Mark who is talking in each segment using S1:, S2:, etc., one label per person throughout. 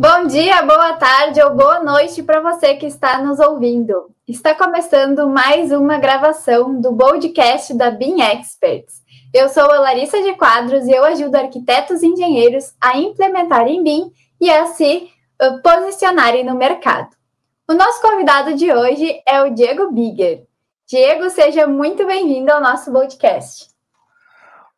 S1: Bom dia, boa tarde ou boa noite para você que está nos ouvindo. Está começando mais uma gravação do podcast da BIM Experts. Eu sou a Larissa de Quadros e eu ajudo arquitetos e engenheiros a implementar em BIM e a se uh, posicionarem no mercado. O nosso convidado de hoje é o Diego Bigger. Diego, seja muito bem-vindo ao nosso podcast.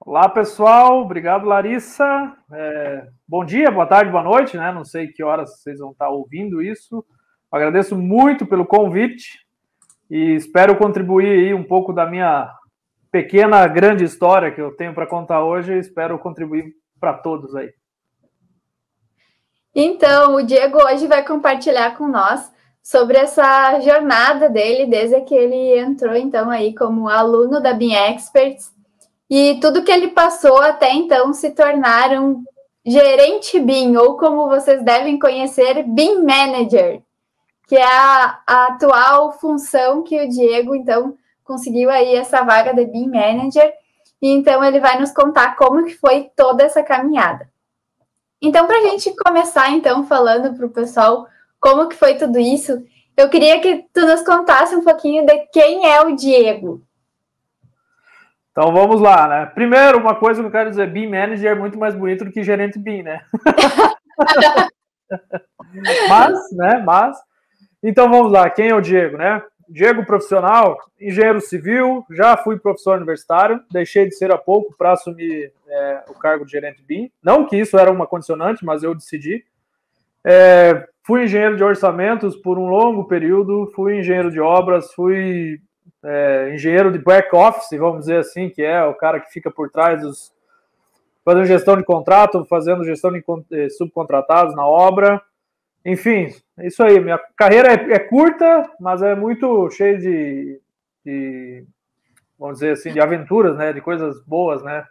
S2: Olá, pessoal. Obrigado, Larissa. É, bom dia, boa tarde, boa noite, né? Não sei que horas vocês vão estar ouvindo isso. Agradeço muito pelo convite e espero contribuir aí um pouco da minha pequena, grande história que eu tenho para contar hoje. Espero contribuir para todos aí.
S1: Então, o Diego hoje vai compartilhar com nós sobre essa jornada dele desde que ele entrou então aí como aluno da BIM Experts e tudo que ele passou até então se tornar um gerente BIM, ou como vocês devem conhecer, BIM Manager, que é a, a atual função que o Diego, então, conseguiu aí essa vaga de BIM Manager, e então ele vai nos contar como que foi toda essa caminhada. Então, para a gente começar, então, falando para o pessoal como que foi tudo isso, eu queria que tu nos contasse um pouquinho de quem é o Diego.
S2: Então vamos lá, né? Primeiro, uma coisa que eu quero dizer, BIM Manager é muito mais bonito do que gerente BIM, né? mas, né? Mas. Então vamos lá, quem é o Diego, né? Diego, profissional, engenheiro civil, já fui professor universitário, deixei de ser há pouco para assumir é, o cargo de gerente BIM. Não que isso era uma condicionante, mas eu decidi. É, fui engenheiro de orçamentos por um longo período, fui engenheiro de obras, fui é, engenheiro de back office, vamos dizer assim, que é o cara que fica por trás dos. fazendo gestão de contrato, fazendo gestão de eh, subcontratados na obra. Enfim, isso aí. Minha carreira é, é curta, mas é muito cheia de, de, vamos dizer assim, de aventuras, né? De coisas boas, né?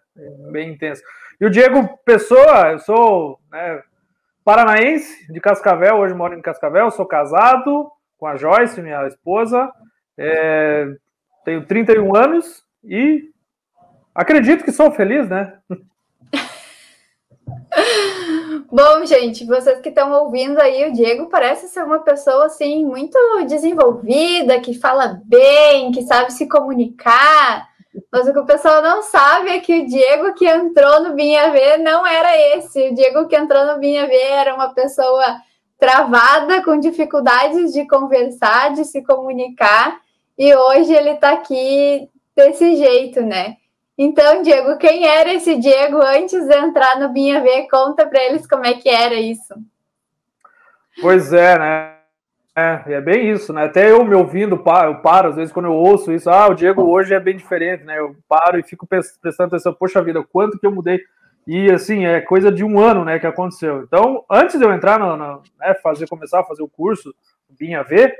S2: Bem intenso. E o Diego Pessoa, eu sou né, paranaense, de Cascavel, hoje moro em Cascavel, sou casado com a Joyce, minha esposa. É, tenho 31 anos e acredito que sou feliz, né?
S1: Bom, gente, vocês que estão ouvindo aí, o Diego parece ser uma pessoa assim muito desenvolvida, que fala bem, que sabe se comunicar. Mas o que o pessoal não sabe é que o Diego que entrou no Binha V não era esse. O Diego que entrou no Binha V era uma pessoa travada, com dificuldades de conversar, de se comunicar. E hoje ele está aqui desse jeito, né? Então, Diego, quem era esse Diego antes de entrar no Binha V? Conta para eles como é que era isso.
S2: Pois é, né? É, é bem isso, né? Até eu me ouvindo, eu paro, às vezes, quando eu ouço isso, ah, o Diego hoje é bem diferente, né? Eu paro e fico prestando atenção, poxa vida, quanto que eu mudei. E assim, é coisa de um ano, né, que aconteceu. Então, antes de eu entrar no, no né, fazer, começar a fazer o curso Binha V,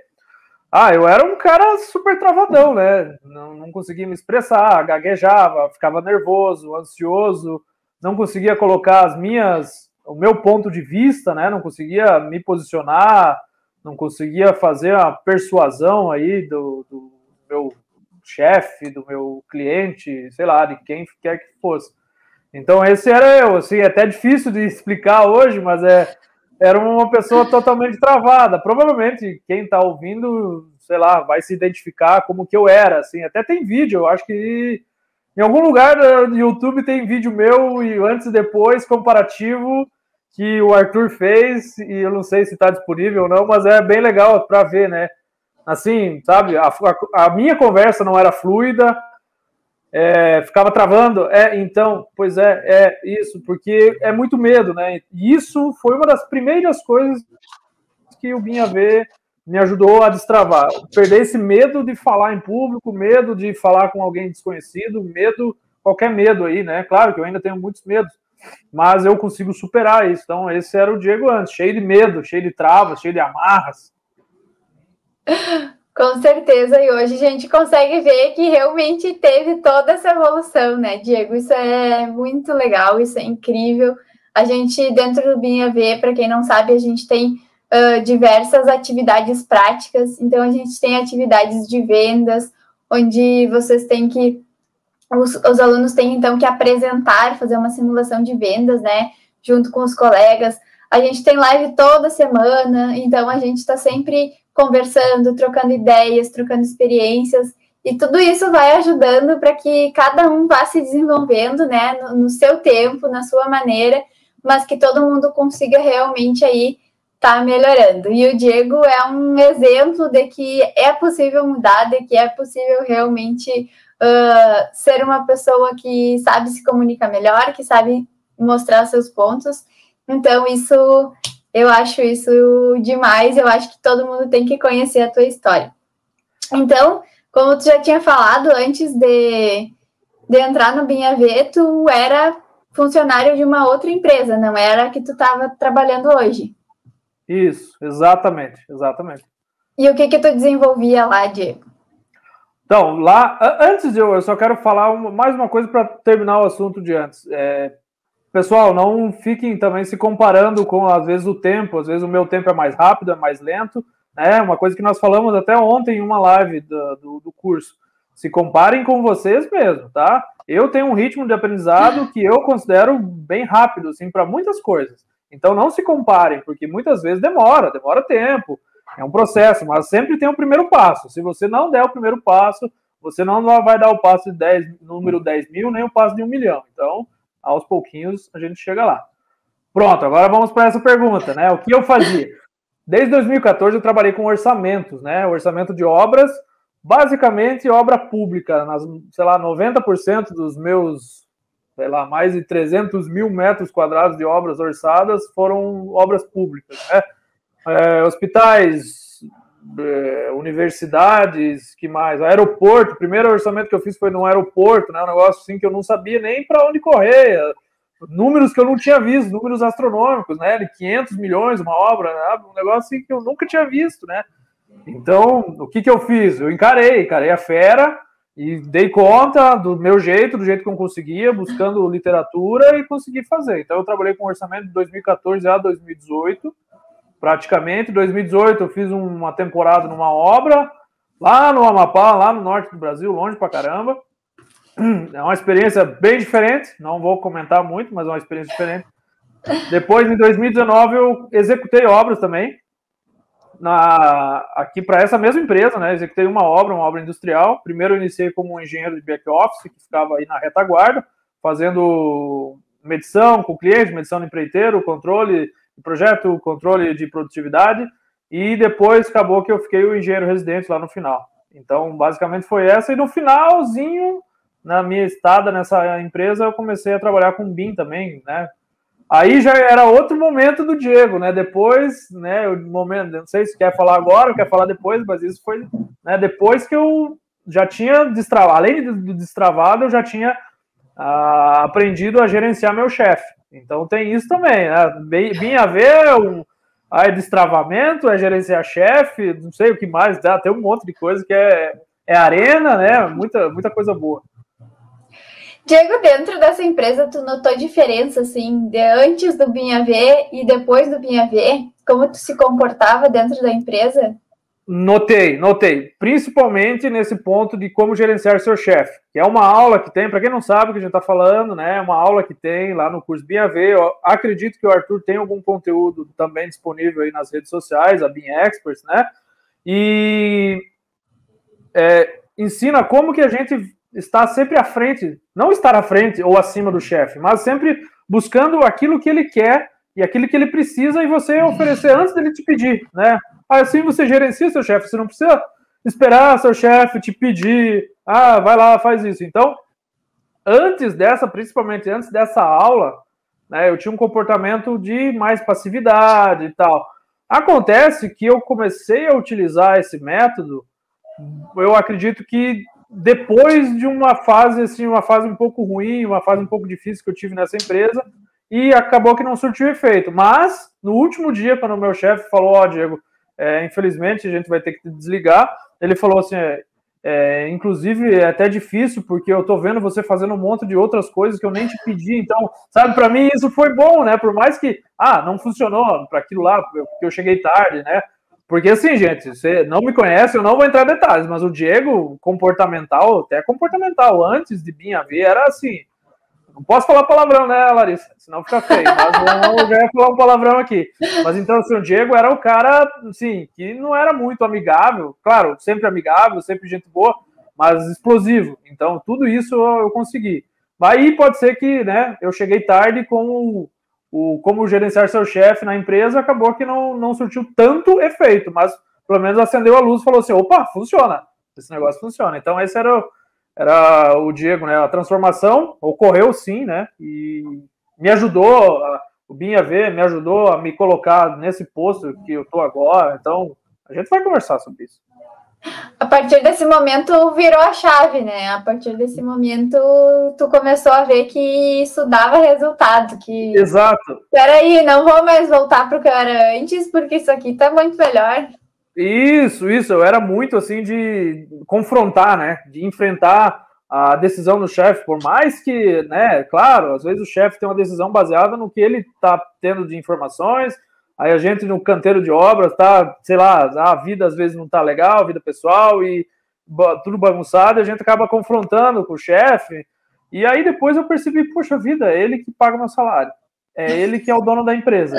S2: ah, eu era um cara super travadão, né? Não, não conseguia me expressar, gaguejava, ficava nervoso, ansioso, não conseguia colocar as minhas, o meu ponto de vista, né? Não conseguia me posicionar, não conseguia fazer a persuasão aí do, do meu chefe, do meu cliente, sei lá, de quem quer que fosse. Então esse era eu, assim, é até difícil de explicar hoje, mas é era uma pessoa totalmente travada. Provavelmente quem está ouvindo, sei lá, vai se identificar como que eu era, assim. Até tem vídeo, eu acho que em algum lugar do YouTube tem vídeo meu e antes e depois comparativo que o Arthur fez e eu não sei se está disponível ou não, mas é bem legal para ver, né? Assim, sabe? A, a, a minha conversa não era fluida, é, ficava travando. É, então, pois é, é isso, porque é muito medo, né? E isso foi uma das primeiras coisas que o Binha V me ajudou a destravar. Perder esse medo de falar em público, medo de falar com alguém desconhecido, medo, qualquer medo aí, né? Claro que eu ainda tenho muitos medos, mas eu consigo superar isso. Então, esse era o Diego antes, cheio de medo, cheio de travas, cheio de amarras.
S1: Com certeza, e hoje a gente consegue ver que realmente teve toda essa evolução, né, Diego? Isso é muito legal, isso é incrível. A gente, dentro do Binha V, para quem não sabe, a gente tem uh, diversas atividades práticas. Então, a gente tem atividades de vendas, onde vocês têm que. Os, os alunos têm, então, que apresentar, fazer uma simulação de vendas, né, junto com os colegas. A gente tem live toda semana, então a gente está sempre conversando, trocando ideias, trocando experiências. E tudo isso vai ajudando para que cada um vá se desenvolvendo, né, no, no, seu tempo, na sua maneira, mas que todo mundo consiga realmente aí estar tá melhorando. E o Diego é um exemplo de que é possível mudar, de que é possível realmente uh, ser uma pessoa que sabe se comunicar melhor, que sabe mostrar seus pontos. Então, isso eu acho isso demais. Eu acho que todo mundo tem que conhecer a tua história. Então, como tu já tinha falado antes de, de entrar no Binhavê, tu era funcionário de uma outra empresa, não era a que tu estava trabalhando hoje.
S2: Isso, exatamente, exatamente.
S1: E o que que tu desenvolvia lá, Diego?
S2: Então, lá, antes de eu, eu só quero falar uma, mais uma coisa para terminar o assunto de antes. É, pessoal, não fiquem também se comparando com, às vezes, o tempo. Às vezes o meu tempo é mais rápido, é mais lento. É uma coisa que nós falamos até ontem em uma live do, do, do curso. Se comparem com vocês mesmo, tá? Eu tenho um ritmo de aprendizado que eu considero bem rápido, assim, para muitas coisas. Então não se comparem, porque muitas vezes demora, demora tempo, é um processo, mas sempre tem o um primeiro passo. Se você não der o primeiro passo, você não vai dar o passo de 10, número 10 mil, nem o passo de um milhão. Então, aos pouquinhos, a gente chega lá. Pronto, agora vamos para essa pergunta, né? O que eu fazia? Desde 2014 eu trabalhei com orçamentos, né? Orçamento de obras, basicamente obra pública, nas, sei lá, 90% dos meus, sei lá, mais de 300 mil metros quadrados de obras orçadas foram obras públicas, né? É, hospitais, é, universidades, que mais? Aeroporto, o primeiro orçamento que eu fiz foi no aeroporto, né? Um negócio assim que eu não sabia nem para onde correr números que eu não tinha visto, números astronômicos, né? De 500 milhões, uma obra, né? um negócio assim que eu nunca tinha visto, né? Então, o que que eu fiz? Eu encarei, encarei a fera e dei conta do meu jeito, do jeito que eu conseguia, buscando literatura e consegui fazer. Então, eu trabalhei com orçamento de 2014 a 2018, praticamente. Em 2018, eu fiz uma temporada numa obra lá no Amapá, lá no norte do Brasil, longe pra caramba. É uma experiência bem diferente, não vou comentar muito, mas é uma experiência diferente. Depois, em 2019, eu executei obras também, na, aqui para essa mesma empresa, né? Executei uma obra, uma obra industrial. Primeiro, iniciei como engenheiro de back-office, que ficava aí na retaguarda, fazendo medição com o cliente, medição do empreiteiro, controle projeto, controle de produtividade. E depois acabou que eu fiquei o engenheiro residente lá no final. Então, basicamente foi essa. E no finalzinho, na minha estada nessa empresa, eu comecei a trabalhar com BIM também, né? Aí já era outro momento do Diego, né? Depois, né? O momento, não sei se quer falar agora quer falar depois, mas isso foi né, depois que eu já tinha destravado, além do destravado, eu já tinha ah, aprendido a gerenciar meu chefe. Então tem isso também, né? BIM a ver um, ah, é destravamento, é gerenciar chefe, não sei o que mais, dá, tem um monte de coisa que é, é arena, né? Muita, muita coisa boa.
S1: Diego, dentro dessa empresa, tu notou diferença, assim, de antes do Binhavê e depois do Binhavê? Como tu se comportava dentro da empresa?
S2: Notei, notei. Principalmente nesse ponto de como gerenciar seu chefe, que é uma aula que tem, para quem não sabe o que a gente está falando, né? É uma aula que tem lá no curso Binhavê. Eu acredito que o Arthur tem algum conteúdo também disponível aí nas redes sociais, a Bin Experts, né? E é, ensina como que a gente está sempre à frente, não estar à frente ou acima do chefe, mas sempre buscando aquilo que ele quer e aquilo que ele precisa e você oferecer antes dele te pedir, né? Assim você gerencia seu chefe, você não precisa esperar seu chefe te pedir, ah, vai lá, faz isso. Então, antes dessa, principalmente antes dessa aula, né, eu tinha um comportamento de mais passividade e tal. Acontece que eu comecei a utilizar esse método, eu acredito que depois de uma fase assim, uma fase um pouco ruim, uma fase um pouco difícil que eu tive nessa empresa, e acabou que não surtiu efeito. Mas no último dia, quando o meu chefe falou, ó, oh, Diego, é, infelizmente a gente vai ter que desligar, ele falou assim, é, é, inclusive é até difícil porque eu tô vendo você fazendo um monte de outras coisas que eu nem te pedi, então, sabe, para mim isso foi bom, né? Por mais que, ah, não funcionou para aquilo lá, porque eu cheguei tarde, né? Porque assim, gente, você não me conhece, eu não vou entrar em detalhes, mas o Diego, comportamental, até comportamental, antes de Binha ver, era assim, Não posso falar palavrão, né, Larissa? Senão fica feio. Mas eu já ia falar um palavrão aqui. Mas então, assim, o Diego era o cara, assim, que não era muito amigável. Claro, sempre amigável, sempre gente boa, mas explosivo. Então, tudo isso eu consegui. Aí pode ser que, né, eu cheguei tarde com o, o como gerenciar seu chefe na empresa, acabou que não, não surtiu tanto efeito, mas pelo menos acendeu a luz e falou assim: opa, funciona, esse negócio funciona. Então, esse era o era o Diego, né? A transformação ocorreu sim, né? E me ajudou, o Binha ver, me ajudou a me colocar nesse posto que eu tô agora. Então, a gente vai conversar sobre isso.
S1: A partir desse momento virou a chave, né? A partir desse momento tu começou a ver que isso dava resultado, que
S2: Exato.
S1: Peraí, não vou mais voltar para o que eu era antes, porque isso aqui tá muito melhor.
S2: Isso, isso. Eu era muito assim de confrontar, né? De enfrentar a decisão do chefe, por mais que, né, claro, às vezes o chefe tem uma decisão baseada no que ele está tendo de informações, aí a gente no canteiro de obras tá, sei lá, a vida às vezes não tá legal, a vida pessoal e tudo bagunçado, a gente acaba confrontando com o chefe, e aí depois eu percebi, poxa vida, é ele que paga meu salário. É ele que é o dono da empresa.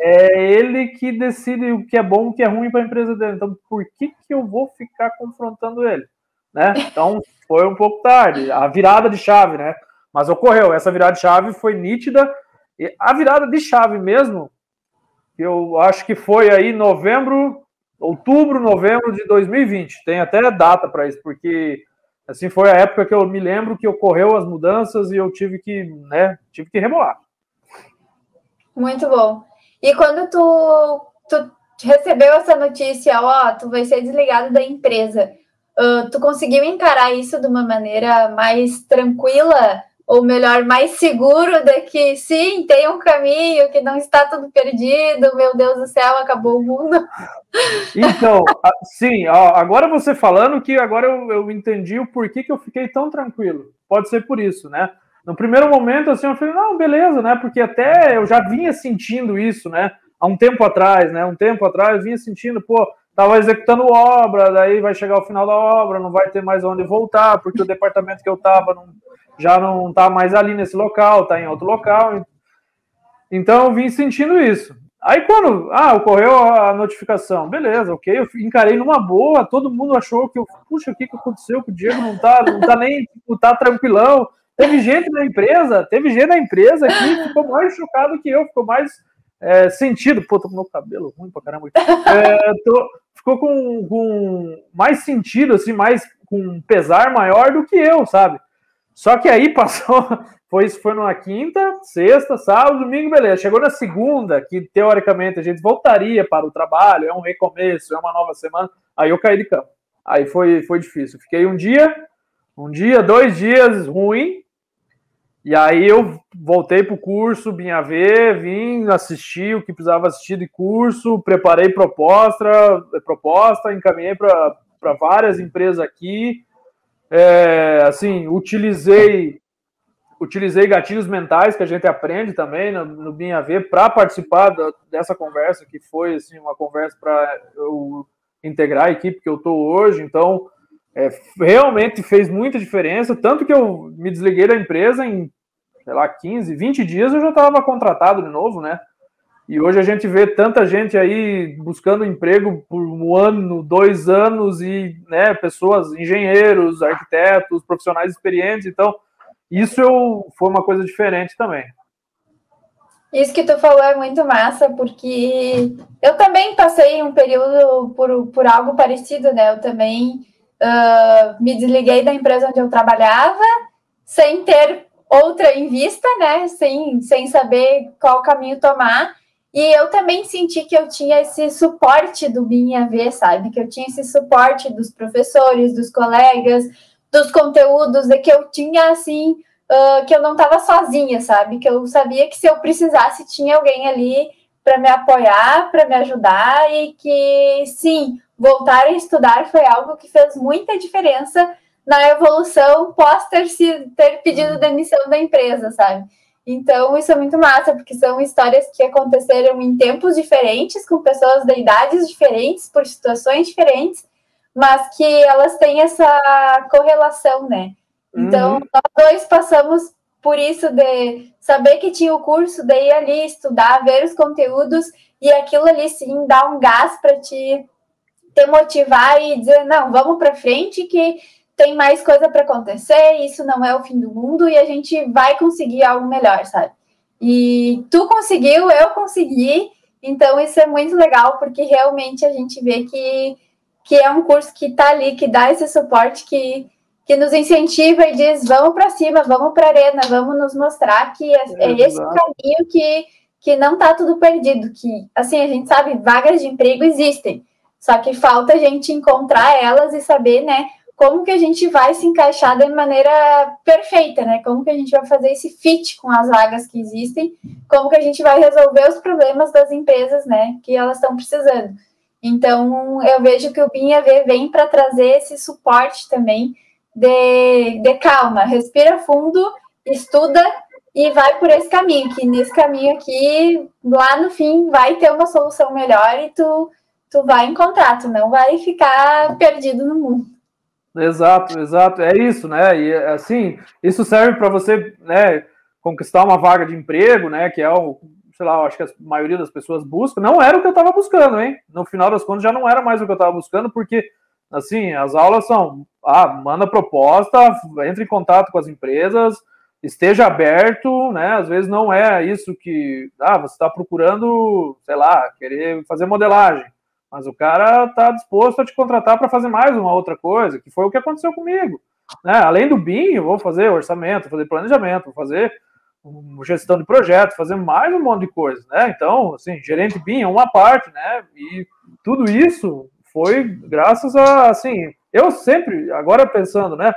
S2: É ele que decide o que é bom o que é ruim para a empresa dele. Então, por que, que eu vou ficar confrontando ele? Né? Então, foi um pouco tarde. A virada de chave, né? Mas ocorreu. Essa virada de chave foi nítida. E a virada de chave mesmo, eu acho que foi aí novembro, outubro, novembro de 2020. Tem até data para isso, porque assim foi a época que eu me lembro que ocorreu as mudanças e eu tive que, né, tive que remolar.
S1: Muito bom. E quando tu, tu recebeu essa notícia, ó, tu vai ser desligado da empresa, uh, tu conseguiu encarar isso de uma maneira mais tranquila? Ou melhor, mais seguro de que sim, tem um caminho, que não está tudo perdido, meu Deus do céu, acabou o mundo.
S2: Então, sim, ó, agora você falando que agora eu, eu entendi o porquê que eu fiquei tão tranquilo. Pode ser por isso, né? No primeiro momento, assim, eu falei, não, beleza, né? Porque até eu já vinha sentindo isso, né? Há um tempo atrás, né? Um tempo atrás, eu vinha sentindo, pô, tava executando obra, daí vai chegar o final da obra, não vai ter mais onde voltar, porque o departamento que eu tava não, já não tá mais ali nesse local, tá em outro local. Então eu vim sentindo isso. Aí quando, ah, ocorreu a notificação, beleza, ok, eu encarei numa boa, todo mundo achou que eu, puxa, o que, que aconteceu que o Diego não tá, não tá nem, tipo, tá tranquilão, Teve gente na empresa, teve gente na empresa que ficou mais chocado que eu, ficou mais é, sentido. Pô, tô com meu cabelo ruim pra caramba. É, tô, ficou com, com mais sentido, assim, mais com pesar maior do que eu, sabe? Só que aí passou, foi isso foi numa quinta, sexta, sábado, domingo, beleza. Chegou na segunda, que teoricamente a gente voltaria para o trabalho, é um recomeço, é uma nova semana. Aí eu caí de campo. Aí foi, foi difícil. Fiquei um dia, um dia, dois dias ruim, e aí eu voltei para o curso, vim a ver, vim assistir o que precisava assistir de curso, preparei proposta, proposta encaminhei para várias empresas aqui. É, assim, utilizei utilizei gatilhos mentais que a gente aprende também no, no BIM-AV para participar da, dessa conversa, que foi assim, uma conversa para eu integrar a equipe que eu estou hoje. Então, é, realmente fez muita diferença, tanto que eu me desliguei da empresa em sei lá, 15, 20 dias eu já estava contratado de novo, né? E hoje a gente vê tanta gente aí buscando emprego por um ano, dois anos, e né, pessoas, engenheiros, arquitetos, profissionais experientes. Então, isso eu, foi uma coisa diferente também.
S1: Isso que tu falou é muito massa, porque eu também passei um período por, por algo parecido, né? Eu também uh, me desliguei da empresa onde eu trabalhava, sem ter outra em vista, né? Sem, sem saber qual caminho tomar. E eu também senti que eu tinha esse suporte do Minha V, sabe? Que eu tinha esse suporte dos professores, dos colegas, dos conteúdos, e que eu tinha, assim, uh, que eu não estava sozinha, sabe? Que eu sabia que se eu precisasse, tinha alguém ali para me apoiar, para me ajudar, e que, sim, voltar a estudar foi algo que fez muita diferença na evolução pós ter, sido, ter pedido uhum. demissão da empresa, sabe? Então, isso é muito massa, porque são histórias que aconteceram em tempos diferentes, com pessoas de idades diferentes, por situações diferentes, mas que elas têm essa correlação, né? Então, uhum. nós dois passamos por isso de saber que tinha o curso, de ir ali estudar, ver os conteúdos e aquilo ali sim dá um gás para te, te motivar e dizer, não, vamos para frente que tem mais coisa para acontecer, isso não é o fim do mundo e a gente vai conseguir algo melhor, sabe? E tu conseguiu, eu consegui, então isso é muito legal porque realmente a gente vê que, que é um curso que está ali, que dá esse suporte que que nos incentiva e diz: vamos para cima, vamos para a arena, vamos nos mostrar que é, é esse caminho que, que não está tudo perdido. Que, assim, a gente sabe, vagas de emprego existem, só que falta a gente encontrar elas e saber, né, como que a gente vai se encaixar de maneira perfeita, né? Como que a gente vai fazer esse fit com as vagas que existem, como que a gente vai resolver os problemas das empresas, né, que elas estão precisando. Então, eu vejo que o BIM vem para trazer esse suporte também de, de calma, respira fundo, estuda e vai por esse caminho, que nesse caminho aqui, lá no fim, vai ter uma solução melhor e tu, tu vai encontrar, tu não vai ficar perdido no mundo.
S2: Exato, exato, é isso, né? E assim, isso serve para você, né, conquistar uma vaga de emprego, né, que é o, sei lá, acho que a maioria das pessoas busca. Não era o que eu estava buscando, hein? No final das contas já não era mais o que eu estava buscando, porque assim, as aulas são ah, manda proposta, entre em contato com as empresas, esteja aberto, né? Às vezes não é isso que ah, você está procurando, sei lá, querer fazer modelagem, mas o cara está disposto a te contratar para fazer mais uma outra coisa, que foi o que aconteceu comigo. Né? Além do BIM, vou fazer orçamento, fazer planejamento, vou fazer gestão de projeto, fazer mais um monte de coisa, né? Então, assim, gerente BIM é uma parte, né? E tudo isso foi graças a, assim, eu sempre, agora pensando, né?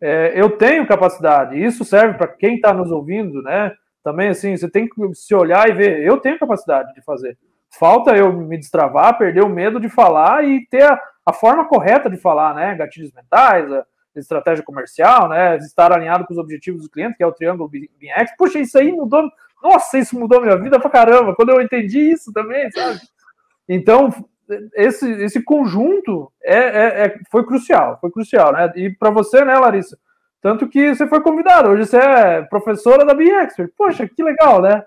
S2: É, eu tenho capacidade, isso serve para quem está nos ouvindo, né? Também, assim, você tem que se olhar e ver, eu tenho capacidade de fazer. Falta eu me destravar, perder o medo de falar e ter a, a forma correta de falar, né? Gatilhos mentais, a estratégia comercial, né? Estar alinhado com os objetivos do cliente, que é o triângulo BINX. Puxa, isso aí mudou. Nossa, isso mudou minha vida pra caramba. Quando eu entendi isso também, sabe? Então, esse, esse conjunto é, é, é, foi crucial, foi crucial, né? E para você, né, Larissa? Tanto que você foi convidada, hoje você é professora da BIExpert. Poxa, que legal, né?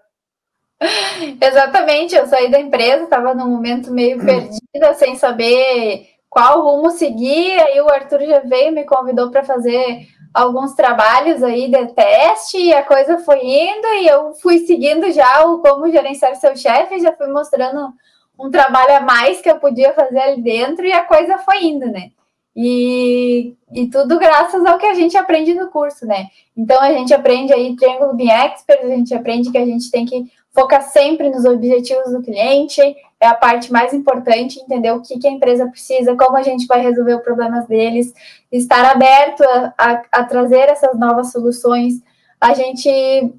S1: Exatamente, eu saí da empresa, estava num momento meio perdida, sem saber qual rumo seguir. Aí o Arthur já veio, me convidou para fazer alguns trabalhos aí de teste, e a coisa foi indo, e eu fui seguindo já o como gerenciar seu chefe, já fui mostrando um trabalho a mais que eu podia fazer ali dentro e a coisa foi indo, né? E, e tudo graças ao que a gente aprende no curso, né? Então a gente aprende aí Triângulo Being Expert, a gente aprende que a gente tem que focar sempre nos objetivos do cliente, é a parte mais importante, entender o que, que a empresa precisa, como a gente vai resolver os problemas deles, estar aberto a, a, a trazer essas novas soluções. A gente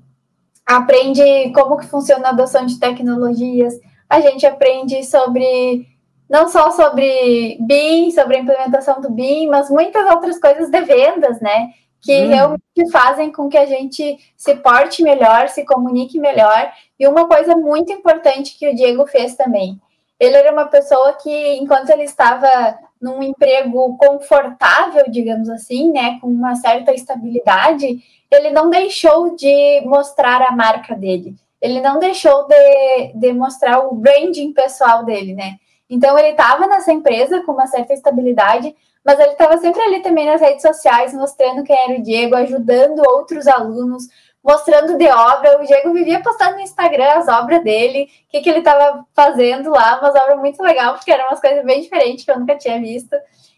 S1: aprende como que funciona a adoção de tecnologias, a gente aprende sobre não só sobre BIM, sobre a implementação do BIM, mas muitas outras coisas de vendas, né? Que hum. realmente fazem com que a gente se porte melhor, se comunique melhor. E uma coisa muito importante que o Diego fez também. Ele era uma pessoa que, enquanto ele estava num emprego confortável, digamos assim, né, com uma certa estabilidade, ele não deixou de mostrar a marca dele ele não deixou de, de mostrar o branding pessoal dele, né? Então ele estava nessa empresa com uma certa estabilidade, mas ele estava sempre ali também nas redes sociais, mostrando quem era o Diego, ajudando outros alunos, mostrando de obra. O Diego vivia postando no Instagram as obras dele, o que, que ele estava fazendo lá, umas obras muito legais, porque eram umas coisas bem diferentes que eu nunca tinha visto.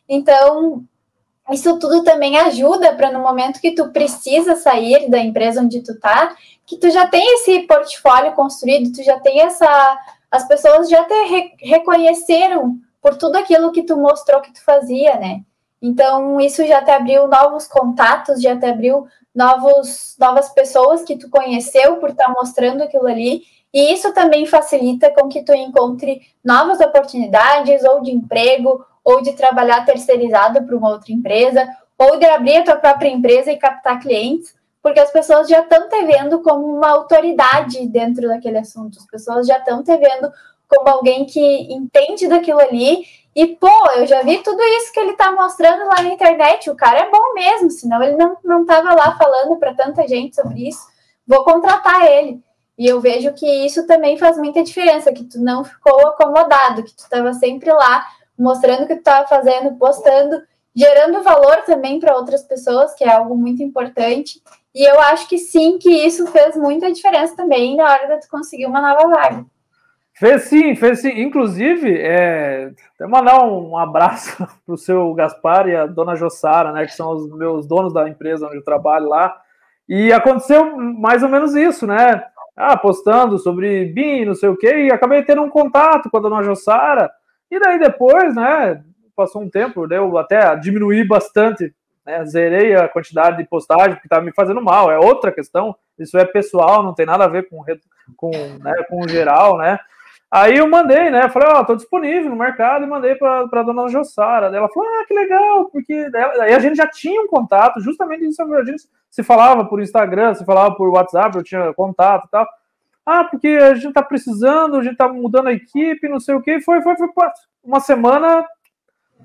S1: Então, isso tudo também ajuda para no momento que tu precisa sair da empresa onde tu tá, que tu já tem esse portfólio construído, tu já tem essa. As pessoas já te re reconheceram por tudo aquilo que tu mostrou que tu fazia, né? Então, isso já te abriu novos contatos, já te abriu novos, novas pessoas que tu conheceu por estar tá mostrando aquilo ali. E isso também facilita com que tu encontre novas oportunidades, ou de emprego, ou de trabalhar terceirizado para uma outra empresa, ou de abrir a tua própria empresa e captar clientes porque as pessoas já estão te vendo como uma autoridade dentro daquele assunto, as pessoas já estão te vendo como alguém que entende daquilo ali E, pô, eu já vi tudo isso que ele tá mostrando lá na internet. O cara é bom mesmo, senão ele não, não tava lá falando para tanta gente sobre isso. Vou contratar ele. E eu vejo que isso também faz muita diferença, que tu não ficou acomodado, que tu estava sempre lá mostrando o que tu estava fazendo, postando, gerando valor também para outras pessoas, que é algo muito importante. E eu acho que sim, que isso fez muita diferença também na hora de conseguir uma nova vaga.
S2: Fez sim, fez sim. Inclusive, é, até mandar um abraço para o seu Gaspar e a dona Jossara, né, que são os meus donos da empresa onde eu trabalho lá. E aconteceu mais ou menos isso, né? Ah, postando sobre BIM, não sei o quê, e acabei tendo um contato com a dona Jossara. E daí depois, né, passou um tempo, eu até diminuí bastante, né, zerei a quantidade de postagem, porque estava me fazendo mal. É outra questão, isso é pessoal, não tem nada a ver com, com, né, com geral, né? Aí eu mandei, né? Falei, ó, oh, tô disponível no mercado e mandei para a dona Jossara. Ela falou, ah, que legal, porque aí a gente já tinha um contato, justamente isso, a gente se falava por Instagram, se falava por WhatsApp, eu tinha contato e tal. Ah, porque a gente tá precisando, a gente tá mudando a equipe, não sei o que. Foi, foi, foi uma semana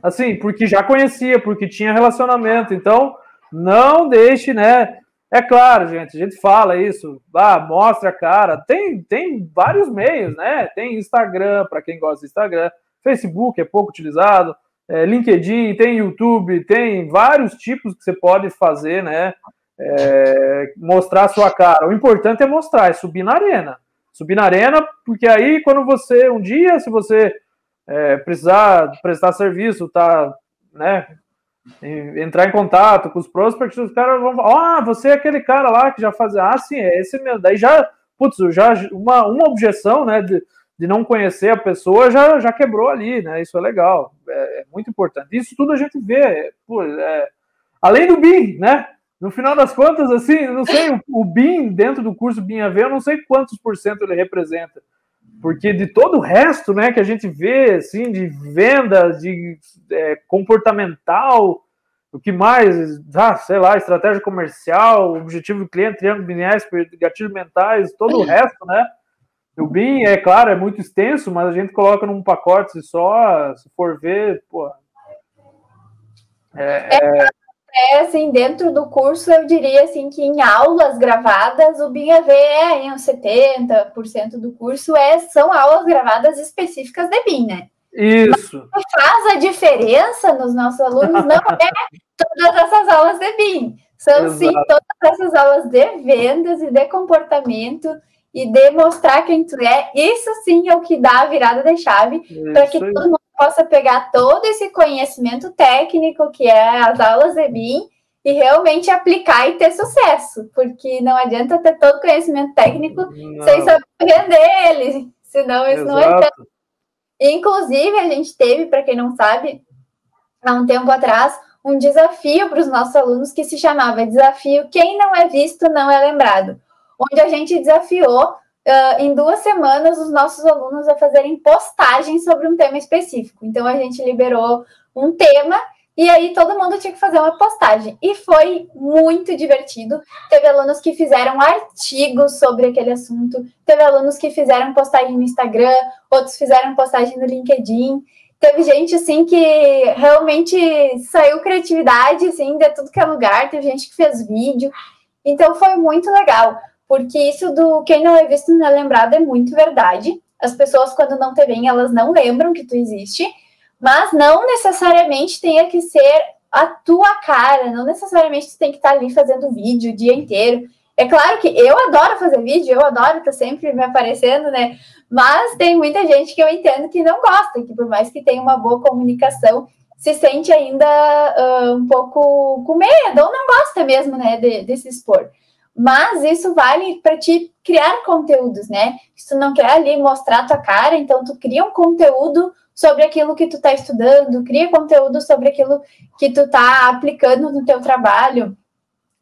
S2: assim, porque já conhecia, porque tinha relacionamento. Então, não deixe, né? É claro, gente, a gente fala isso, ah, mostra a cara. Tem, tem vários meios, né? Tem Instagram, para quem gosta de Instagram, Facebook é pouco utilizado, é, LinkedIn, tem YouTube, tem vários tipos que você pode fazer, né? É, mostrar a sua cara. O importante é mostrar, é subir na arena. Subir na arena, porque aí, quando você, um dia, se você é, precisar prestar serviço, tá, né? entrar em contato com os prospects, os caras vão falar, ah, você é aquele cara lá que já fazia, ah, sim, é esse mesmo. Daí já, putz, já uma, uma objeção, né, de, de não conhecer a pessoa já, já quebrou ali, né, isso é legal, é, é muito importante. Isso tudo a gente vê, pô, é, além do BIM, né, no final das contas, assim, não sei, o, o BIM, dentro do curso BIM AV, eu não sei quantos por cento ele representa, porque de todo o resto, né, que a gente vê, assim, de venda, de é, comportamental, o que mais, ah, sei lá, estratégia comercial, objetivo do cliente, triângulo BINESP, gatilhos mentais, todo o resto, né? O BIM, é claro, é muito extenso, mas a gente coloca num pacote só, se for ver, pô.
S1: É, é... é assim, dentro do curso, eu diria assim que em aulas gravadas, o BIM AV é em uns 70% do curso é, são aulas gravadas específicas de BIM, né?
S2: Isso.
S1: Mas faz a diferença nos nossos alunos não é todas essas aulas de BIM. São Exato. sim todas essas aulas de vendas e de comportamento e de mostrar quem tu é. Isso sim é o que dá a virada de chave para que todo mundo possa pegar todo esse conhecimento técnico que é as aulas de BIM e realmente aplicar e ter sucesso, porque não adianta ter todo conhecimento técnico não. sem saber vender ele, senão isso Exato. não é Inclusive, a gente teve, para quem não sabe, há um tempo atrás, um desafio para os nossos alunos que se chamava Desafio Quem Não É Visto Não É Lembrado, onde a gente desafiou uh, em duas semanas os nossos alunos a fazerem postagens sobre um tema específico. Então, a gente liberou um tema e aí todo mundo tinha que fazer uma postagem. E foi muito divertido. Teve alunos que fizeram artigos sobre aquele assunto, teve alunos que fizeram postagem no Instagram, outros fizeram postagem no LinkedIn. Teve gente assim que realmente saiu criatividade assim de tudo que é lugar, teve gente que fez vídeo. Então foi muito legal, porque isso do quem não é visto não é lembrado é muito verdade. As pessoas quando não te veem, elas não lembram que tu existe mas não necessariamente tenha que ser a tua cara, não necessariamente tu tem que estar ali fazendo vídeo o dia inteiro. É claro que eu adoro fazer vídeo, eu adoro estar sempre me aparecendo, né? Mas tem muita gente que eu entendo que não gosta, que por mais que tenha uma boa comunicação, se sente ainda uh, um pouco com medo, ou não gosta mesmo, né, de, de se expor. Mas isso vale para te criar conteúdos, né? Se tu não quer ali mostrar tua cara, então tu cria um conteúdo sobre aquilo que tu está estudando, cria conteúdo sobre aquilo que tu está aplicando no teu trabalho,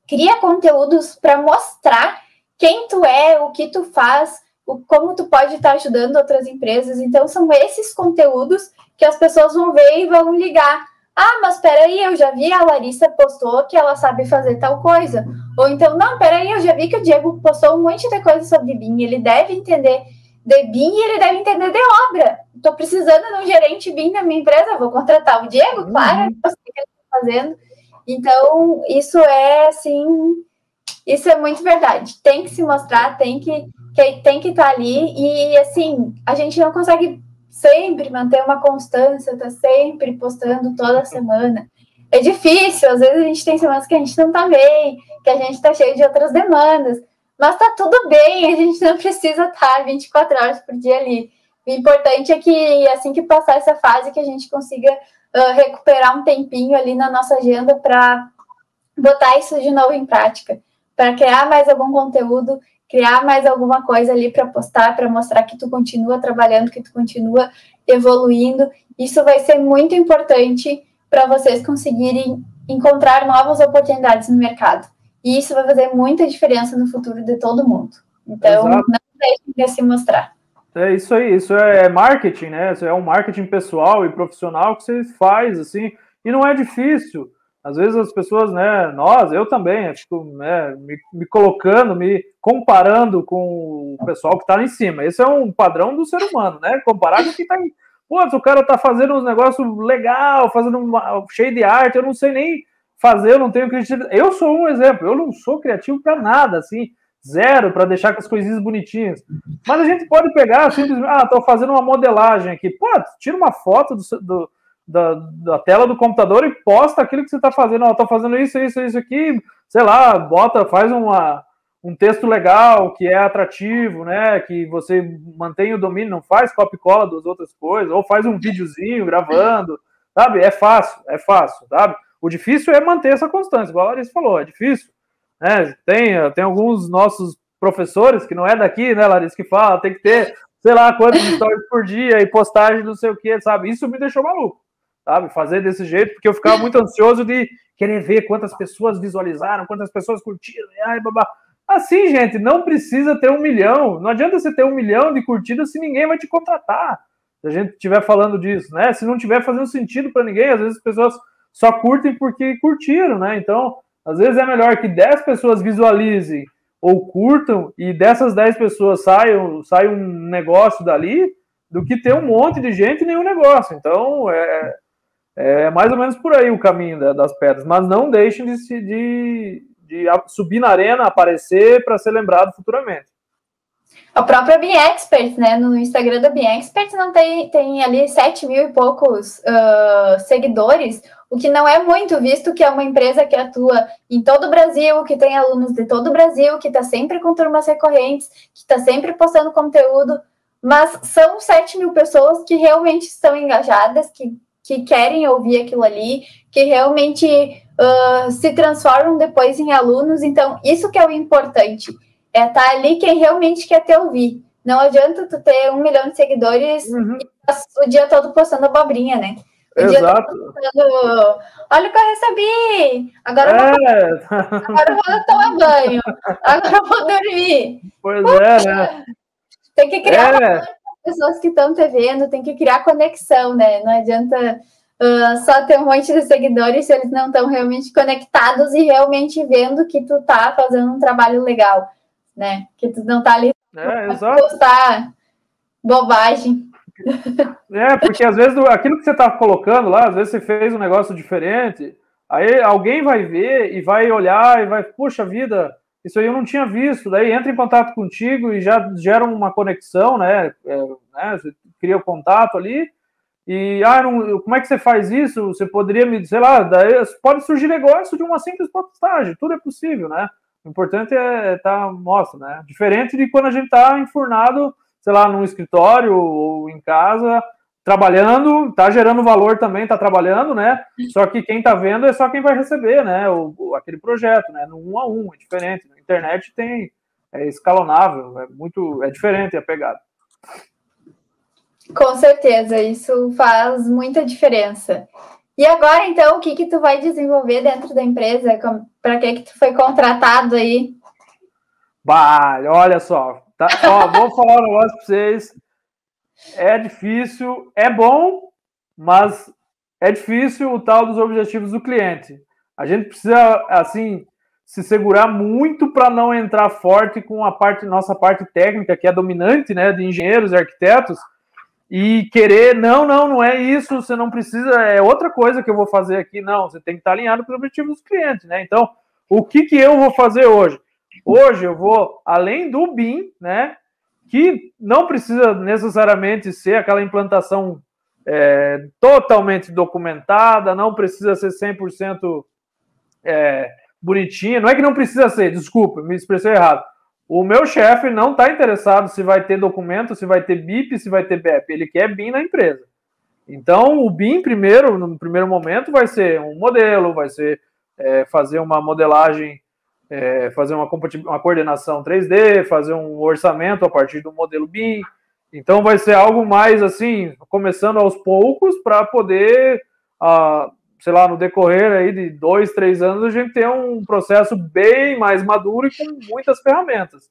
S1: cria conteúdos para mostrar quem tu é, o que tu faz, o, como tu pode estar tá ajudando outras empresas. Então, são esses conteúdos que as pessoas vão ver e vão ligar. Ah, mas peraí, eu já vi a Larissa postou que ela sabe fazer tal coisa. Ou então, não, peraí, eu já vi que o Diego postou um monte de coisa sobre BIM, ele deve entender de BIM e ele deve entender de obra. Estou precisando de um gerente BIM na minha empresa, vou contratar o Diego, uhum. claro, eu sei o que ele está fazendo. Então, isso é assim, isso é muito verdade. Tem que se mostrar, tem que, que tem que estar tá ali e assim, a gente não consegue sempre manter uma constância, tá sempre postando toda semana. É difícil, às vezes a gente tem semanas que a gente não tá bem, que a gente tá cheio de outras demandas, mas tá tudo bem, a gente não precisa estar 24 horas por dia ali. O importante é que assim que passar essa fase, que a gente consiga uh, recuperar um tempinho ali na nossa agenda para botar isso de novo em prática, para criar mais algum conteúdo, criar mais alguma coisa ali para postar, para mostrar que tu continua trabalhando, que tu continua evoluindo. Isso vai ser muito importante para vocês conseguirem encontrar novas oportunidades no mercado. E isso vai fazer muita diferença no futuro de todo mundo. Então, Exato. não deixem de se mostrar.
S2: É isso aí, isso é marketing, né? Isso é um marketing pessoal e profissional que você faz, assim, e não é difícil. Às vezes as pessoas, né, nós, eu também, fico né, me, me colocando, me comparando com o pessoal que está lá em cima. Esse é um padrão do ser humano, né? Comparar com quem está. Pô, o cara tá fazendo uns negócios legal, fazendo uma, cheio de arte, eu não sei nem fazer, eu não tenho criatividade. Eu sou um exemplo, eu não sou criativo para nada, assim, zero, para deixar com as coisinhas bonitinhas. Mas a gente pode pegar, simplesmente, ah, tô fazendo uma modelagem aqui. Pô, tira uma foto do, do da, da, tela do computador e posta aquilo que você está fazendo. Ó, tô fazendo isso, isso, isso aqui, sei lá, bota, faz uma, um texto legal que é atrativo, né? Que você mantém o domínio, não faz copy cola das outras coisas, ou faz um videozinho gravando, sabe? É fácil, é fácil, sabe? O difícil é manter essa constância, igual a Larissa falou, é difícil. Né? Tem, tem alguns nossos professores que não é daqui, né, Larissa, que fala, tem que ter, sei lá, quantos stories por dia e postagem não sei o que, sabe? Isso me deixou maluco sabe? Fazer desse jeito, porque eu ficava muito ansioso de querer ver quantas pessoas visualizaram, quantas pessoas curtiram, ai, babá. Assim, gente, não precisa ter um milhão. Não adianta você ter um milhão de curtidas se ninguém vai te contratar. Se a gente estiver falando disso, né? Se não tiver fazendo sentido para ninguém, às vezes as pessoas só curtem porque curtiram, né? Então, às vezes é melhor que 10 pessoas visualizem ou curtam e dessas 10 pessoas saiam, saia um negócio dali do que ter um monte de gente e nenhum negócio. Então, é, é mais ou menos por aí o caminho das pedras, mas não deixem de, de, de subir na arena, aparecer para ser lembrado futuramente.
S1: A própria Bean Expert, né? No Instagram da Bean Expert não tem, tem ali 7 mil e poucos uh, seguidores, o que não é muito, visto que é uma empresa que atua em todo o Brasil, que tem alunos de todo o Brasil, que está sempre com turmas recorrentes, que está sempre postando conteúdo, mas são 7 mil pessoas que realmente estão engajadas, que que querem ouvir aquilo ali, que realmente uh, se transformam depois em alunos. Então, isso que é o importante, é estar tá ali quem realmente quer te ouvir. Não adianta tu ter um milhão de seguidores uhum. e o dia todo postando abobrinha, né? O
S2: Exato. Postando,
S1: Olha o que eu recebi! Agora, é. eu, vou, agora eu vou tomar banho. Agora eu vou dormir.
S2: Pois é, né?
S1: Tem que criar é. pessoas que estão te vendo, tem que criar conexão, né? Não adianta uh, só ter um monte de seguidores se eles não estão realmente conectados e realmente vendo que tu tá fazendo um trabalho legal, né? Que tu não tá ali
S2: é, exato.
S1: postar bobagem.
S2: É, porque às vezes aquilo que você tá colocando lá, às vezes você fez um negócio diferente, aí alguém vai ver e vai olhar e vai, puxa vida, isso aí eu não tinha visto. Daí entra em contato contigo e já gera uma conexão, né? É, né? Você cria o contato ali. E ah, não, como é que você faz isso? Você poderia me, sei lá, daí pode surgir negócio de uma simples postagem, tudo é possível, né? O importante é estar, tá, mostra, né? Diferente de quando a gente está enfurnado, sei lá, num escritório ou em casa, trabalhando, tá gerando valor também, tá trabalhando, né? Só que quem tá vendo é só quem vai receber, né? O, o, aquele projeto, né? No um a um, é diferente. Na internet tem é escalonável, é muito, é diferente a pegada.
S1: Com certeza, isso faz muita diferença. E agora, então, o que que tu vai desenvolver dentro da empresa? Para que que tu foi contratado aí?
S2: Bah, olha só, tá, ó, vou falar um negócio para vocês é difícil, é bom, mas é difícil o tal dos objetivos do cliente. A gente precisa, assim, se segurar muito para não entrar forte com a parte nossa parte técnica que é dominante, né, de engenheiros e arquitetos e querer não, não, não é isso, você não precisa, é outra coisa que eu vou fazer aqui, não, você tem que estar alinhado com os objetivos dos clientes, né? Então, o que que eu vou fazer hoje? Hoje eu vou além do BIM, né, que não precisa necessariamente ser aquela implantação é, totalmente documentada, não precisa ser 100% é, bonitinha. Não é que não precisa ser, desculpa, me expressei errado. O meu chefe não está interessado se vai ter documento, se vai ter BIP, se vai ter BEP. Ele quer BIM na empresa. Então, o BIM, primeiro, no primeiro momento, vai ser um modelo, vai ser é, fazer uma modelagem, é, fazer uma, uma coordenação 3D, fazer um orçamento a partir do modelo BIM. Então, vai ser algo mais assim, começando aos poucos, para poder uh, sei lá, no decorrer aí de dois, três anos, a gente tem um processo bem mais maduro e com muitas ferramentas.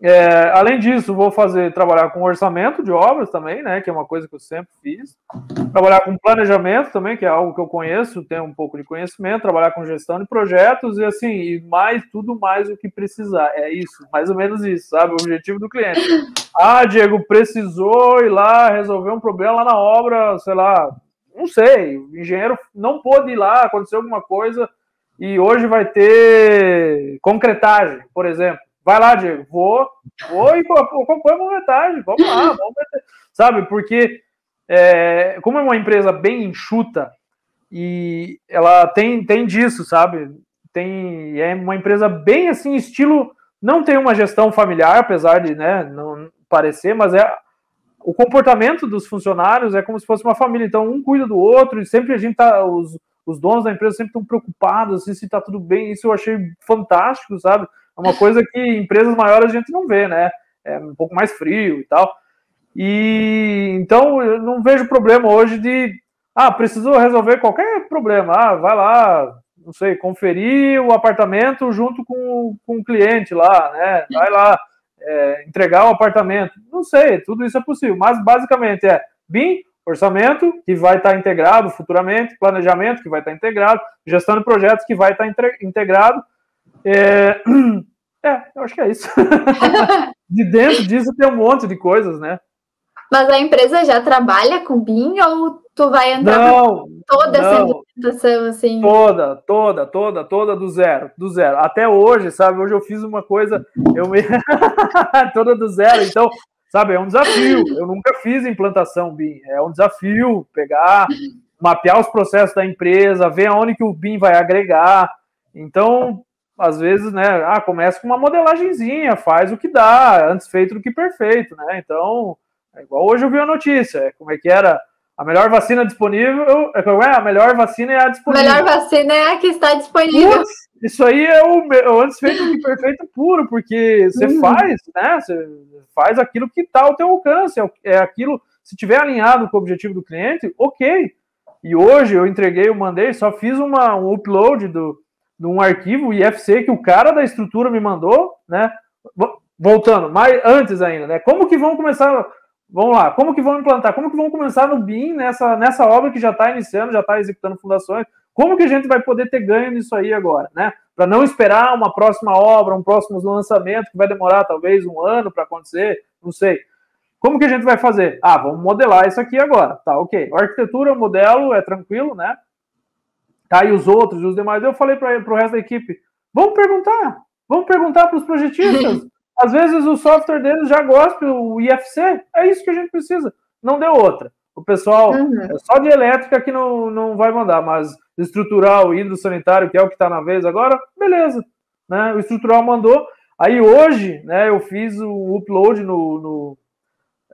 S2: É, além disso, vou fazer trabalhar com orçamento de obras também, né, que é uma coisa que eu sempre fiz. Trabalhar com planejamento também, que é algo que eu conheço, tenho um pouco de conhecimento. Trabalhar com gestão de projetos e assim, e mais tudo mais o que precisar. É isso, mais ou menos isso, sabe? O objetivo do cliente. Ah, Diego, precisou ir lá resolver um problema lá na obra, sei lá, não sei, o engenheiro não pôde ir lá, aconteceu alguma coisa e hoje vai ter concretagem, por exemplo. Vai lá, Diego, vou, vou e compõe a concretagem, vamos lá, vamos meter. Sabe, porque é, como é uma empresa bem enxuta e ela tem, tem disso, sabe? Tem, é uma empresa bem assim, estilo, não tem uma gestão familiar, apesar de né, não parecer, mas é o comportamento dos funcionários é como se fosse uma família, então um cuida do outro e sempre a gente tá, os, os donos da empresa sempre estão preocupados assim, se está tudo bem, isso eu achei fantástico, sabe? É uma coisa que em empresas maiores a gente não vê, né? É um pouco mais frio e tal. E então eu não vejo problema hoje de ah, precisou resolver qualquer problema. Ah, vai lá, não sei, conferir o apartamento junto com, com o cliente lá, né? Vai lá é, entregar o apartamento. Não sei, tudo isso é possível, mas basicamente é BIM, orçamento, que vai estar integrado futuramente, planejamento, que vai estar integrado, gestão de projetos, que vai estar integrado. É, é eu acho que é isso. de dentro disso tem um monte de coisas, né?
S1: Mas a empresa já trabalha com BIM ou tu vai entrar
S2: não,
S1: toda
S2: não,
S1: essa implementação assim?
S2: Toda, toda, toda, toda do zero, do zero. Até hoje, sabe? Hoje eu fiz uma coisa, eu me toda do zero. Então, sabe, é um desafio. Eu nunca fiz implantação BIM. É um desafio pegar, mapear os processos da empresa, ver aonde que o BIM vai agregar. Então, às vezes, né, ah, começa com uma modelagenzinha, faz o que dá, antes feito do que perfeito, né? Então, é igual hoje eu vi a notícia, é como é que era a melhor vacina disponível, é, é a melhor vacina é a disponível.
S1: A melhor vacina é a que está disponível.
S2: Isso aí é o, o antes feito que perfeito puro, porque você uhum. faz, né? Você faz aquilo que está ao teu alcance, é, é aquilo, se tiver alinhado com o objetivo do cliente, ok. E hoje eu entreguei, eu mandei, só fiz uma, um upload do, de um arquivo IFC que o cara da estrutura me mandou, né? Voltando, mas antes ainda, né? Como que vão começar Vamos lá, como que vão implantar? Como que vão começar no BIM nessa, nessa obra que já está iniciando, já está executando fundações? Como que a gente vai poder ter ganho nisso aí agora, né? Para não esperar uma próxima obra, um próximo lançamento que vai demorar talvez um ano para acontecer, não sei. Como que a gente vai fazer? Ah, vamos modelar isso aqui agora. Tá, ok. A arquitetura, modelo é tranquilo, né? Tá, e os outros, os demais. Eu falei para o resto da equipe: vamos perguntar, vamos perguntar para os projetistas. Às vezes o software deles já gosta, o IFC, é isso que a gente precisa. Não deu outra. O pessoal, uhum. é só de elétrica que não, não vai mandar, mas estrutural, hidrossanitário, que é o que está na vez agora, beleza. Né? O estrutural mandou. Aí hoje, né, eu fiz o upload no, no,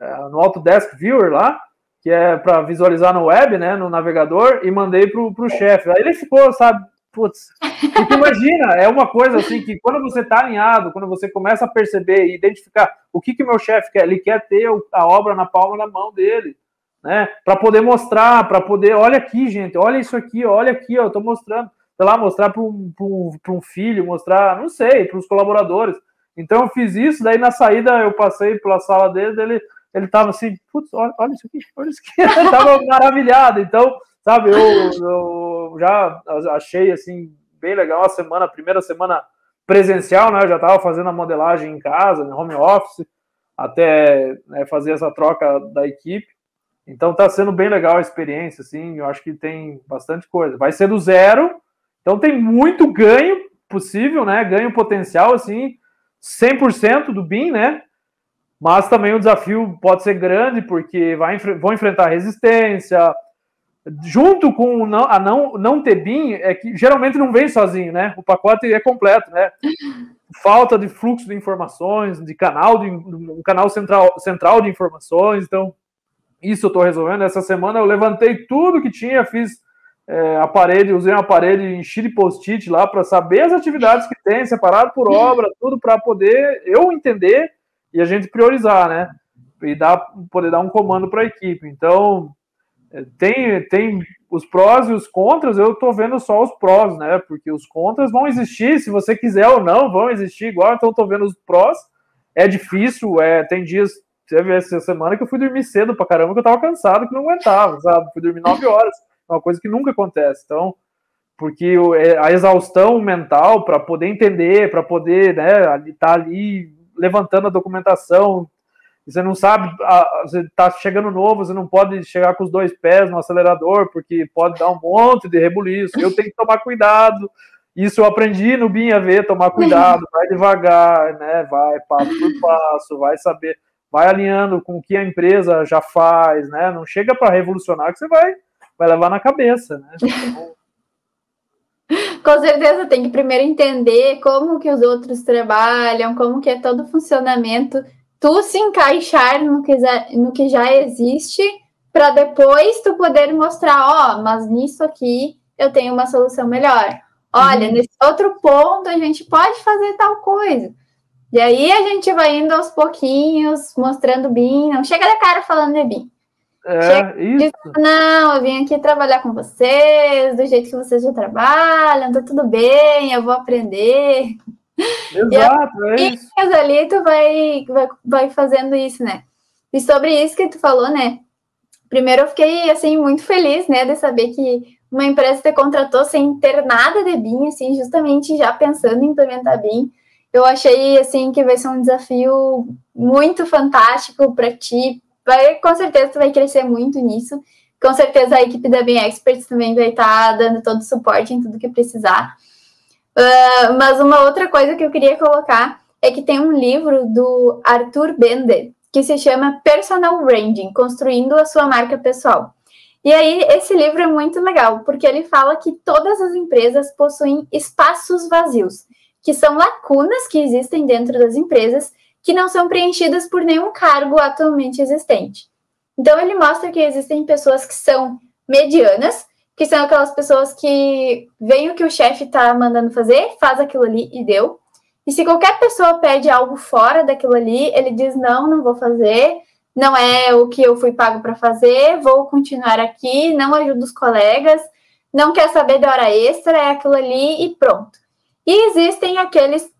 S2: é, no Autodesk Viewer lá, que é para visualizar no web, né, no navegador, e mandei para o chefe. Aí ele ficou, sabe, Putz, porque imagina, é uma coisa assim que quando você está alinhado, quando você começa a perceber e identificar o que que meu chefe quer, ele quer ter a obra na palma da mão dele, né? Para poder mostrar, para poder, olha aqui, gente, olha isso aqui, olha aqui, ó, eu estou mostrando, sei lá, mostrar para um, um, um, filho, mostrar, não sei, para os colaboradores. Então eu fiz isso, daí na saída eu passei pela sala dele, ele ele tava assim, putz, olha, olha isso aqui, olha isso aqui, tava maravilhado. Então, sabe, eu, eu já achei assim bem legal a semana, a primeira semana presencial, né? Eu já estava fazendo a modelagem em casa, no home office, até né, fazer essa troca da equipe. Então está sendo bem legal a experiência, assim, eu acho que tem bastante coisa. Vai ser do zero, então tem muito ganho possível, né? Ganho potencial, assim, 100% do BIM, né? Mas também o desafio pode ser grande, porque vai, vão enfrentar resistência, junto com a não, não ter BIM, é que geralmente não vem sozinho, né? O pacote é completo, né? Falta de fluxo de informações, de canal, de um canal central, central de informações. Então, isso eu estou resolvendo. Essa semana eu levantei tudo que tinha, fiz é, aparelho, usei um aparelho, enchi de post-it lá para saber as atividades que tem, separado por obra, tudo para poder eu entender e a gente priorizar, né? E dar, poder dar um comando para a equipe. Então, tem, tem os prós e os contras, eu tô vendo só os prós, né? Porque os contras vão existir, se você quiser ou não, vão existir igual, então eu tô vendo os prós. É difícil, é, tem dias, teve essa semana que eu fui dormir cedo pra caramba, que eu tava cansado, que não aguentava, sabe? Fui dormir nove horas, é uma coisa que nunca acontece. Então, porque é, a exaustão mental para poder entender, para poder, né, estar tá ali levantando a documentação, você não sabe, você está chegando novo, você não pode chegar com os dois pés no acelerador, porque pode dar um monte de rebuliço. Eu tenho que tomar cuidado. Isso eu aprendi no BIM a ver, tomar cuidado, vai devagar, né? Vai passo por passo, vai saber, vai alinhando com o que a empresa já faz, né? Não chega para revolucionar que você vai, vai levar na cabeça, né?
S1: Com certeza tem que primeiro entender como que os outros trabalham, como que é todo o funcionamento tu se encaixar no que, no que já existe, para depois tu poder mostrar, ó, oh, mas nisso aqui eu tenho uma solução melhor. Olha, uhum. nesse outro ponto a gente pode fazer tal coisa. E aí a gente vai indo aos pouquinhos, mostrando BIM, não chega da cara falando de BIM.
S2: É, chega isso. Diz,
S1: não, eu vim aqui trabalhar com vocês, do jeito que vocês já trabalham, tá tudo bem, eu vou aprender.
S2: Exato, é isso.
S1: ali tu vai, vai, vai fazendo isso, né? E sobre isso que tu falou, né? Primeiro eu fiquei, assim, muito feliz, né, de saber que uma empresa te contratou sem ter nada de BIM, assim, justamente já pensando em implementar BIM. Eu achei, assim, que vai ser um desafio muito fantástico para ti. Vai, com certeza tu vai crescer muito nisso. Com certeza a equipe da BIM Experts também vai estar tá dando todo o suporte em tudo que precisar. Uh, mas uma outra coisa que eu queria colocar é que tem um livro do Arthur Bender que se chama Personal Branding, construindo a sua marca pessoal. E aí esse livro é muito legal, porque ele fala que todas as empresas possuem espaços vazios, que são lacunas que existem dentro das empresas que não são preenchidas por nenhum cargo atualmente existente. Então ele mostra que existem pessoas que são medianas, que são aquelas pessoas que veem o que o chefe está mandando fazer, faz aquilo ali e deu. E se qualquer pessoa pede algo fora daquilo ali, ele diz: não, não vou fazer, não é o que eu fui pago para fazer, vou continuar aqui, não ajudo os colegas, não quer saber da hora extra, é aquilo ali e pronto. E existem aqueles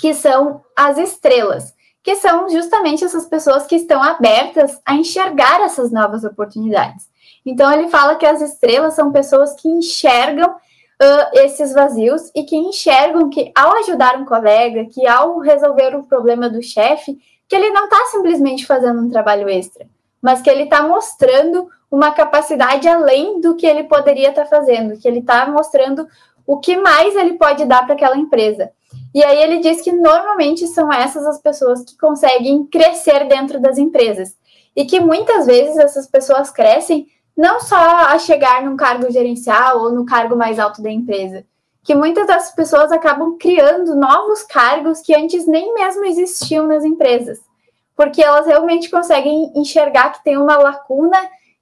S1: que são as estrelas, que são justamente essas pessoas que estão abertas a enxergar essas novas oportunidades. Então, ele fala que as estrelas são pessoas que enxergam uh, esses vazios e que enxergam que, ao ajudar um colega, que ao resolver o problema do chefe, que ele não está simplesmente fazendo um trabalho extra, mas que ele está mostrando uma capacidade além do que ele poderia estar tá fazendo, que ele está mostrando o que mais ele pode dar para aquela empresa. E aí ele diz que normalmente são essas as pessoas que conseguem crescer dentro das empresas. E que muitas vezes essas pessoas crescem não só a chegar num cargo gerencial ou no cargo mais alto da empresa, que muitas das pessoas acabam criando novos cargos que antes nem mesmo existiam nas empresas, porque elas realmente conseguem enxergar que tem uma lacuna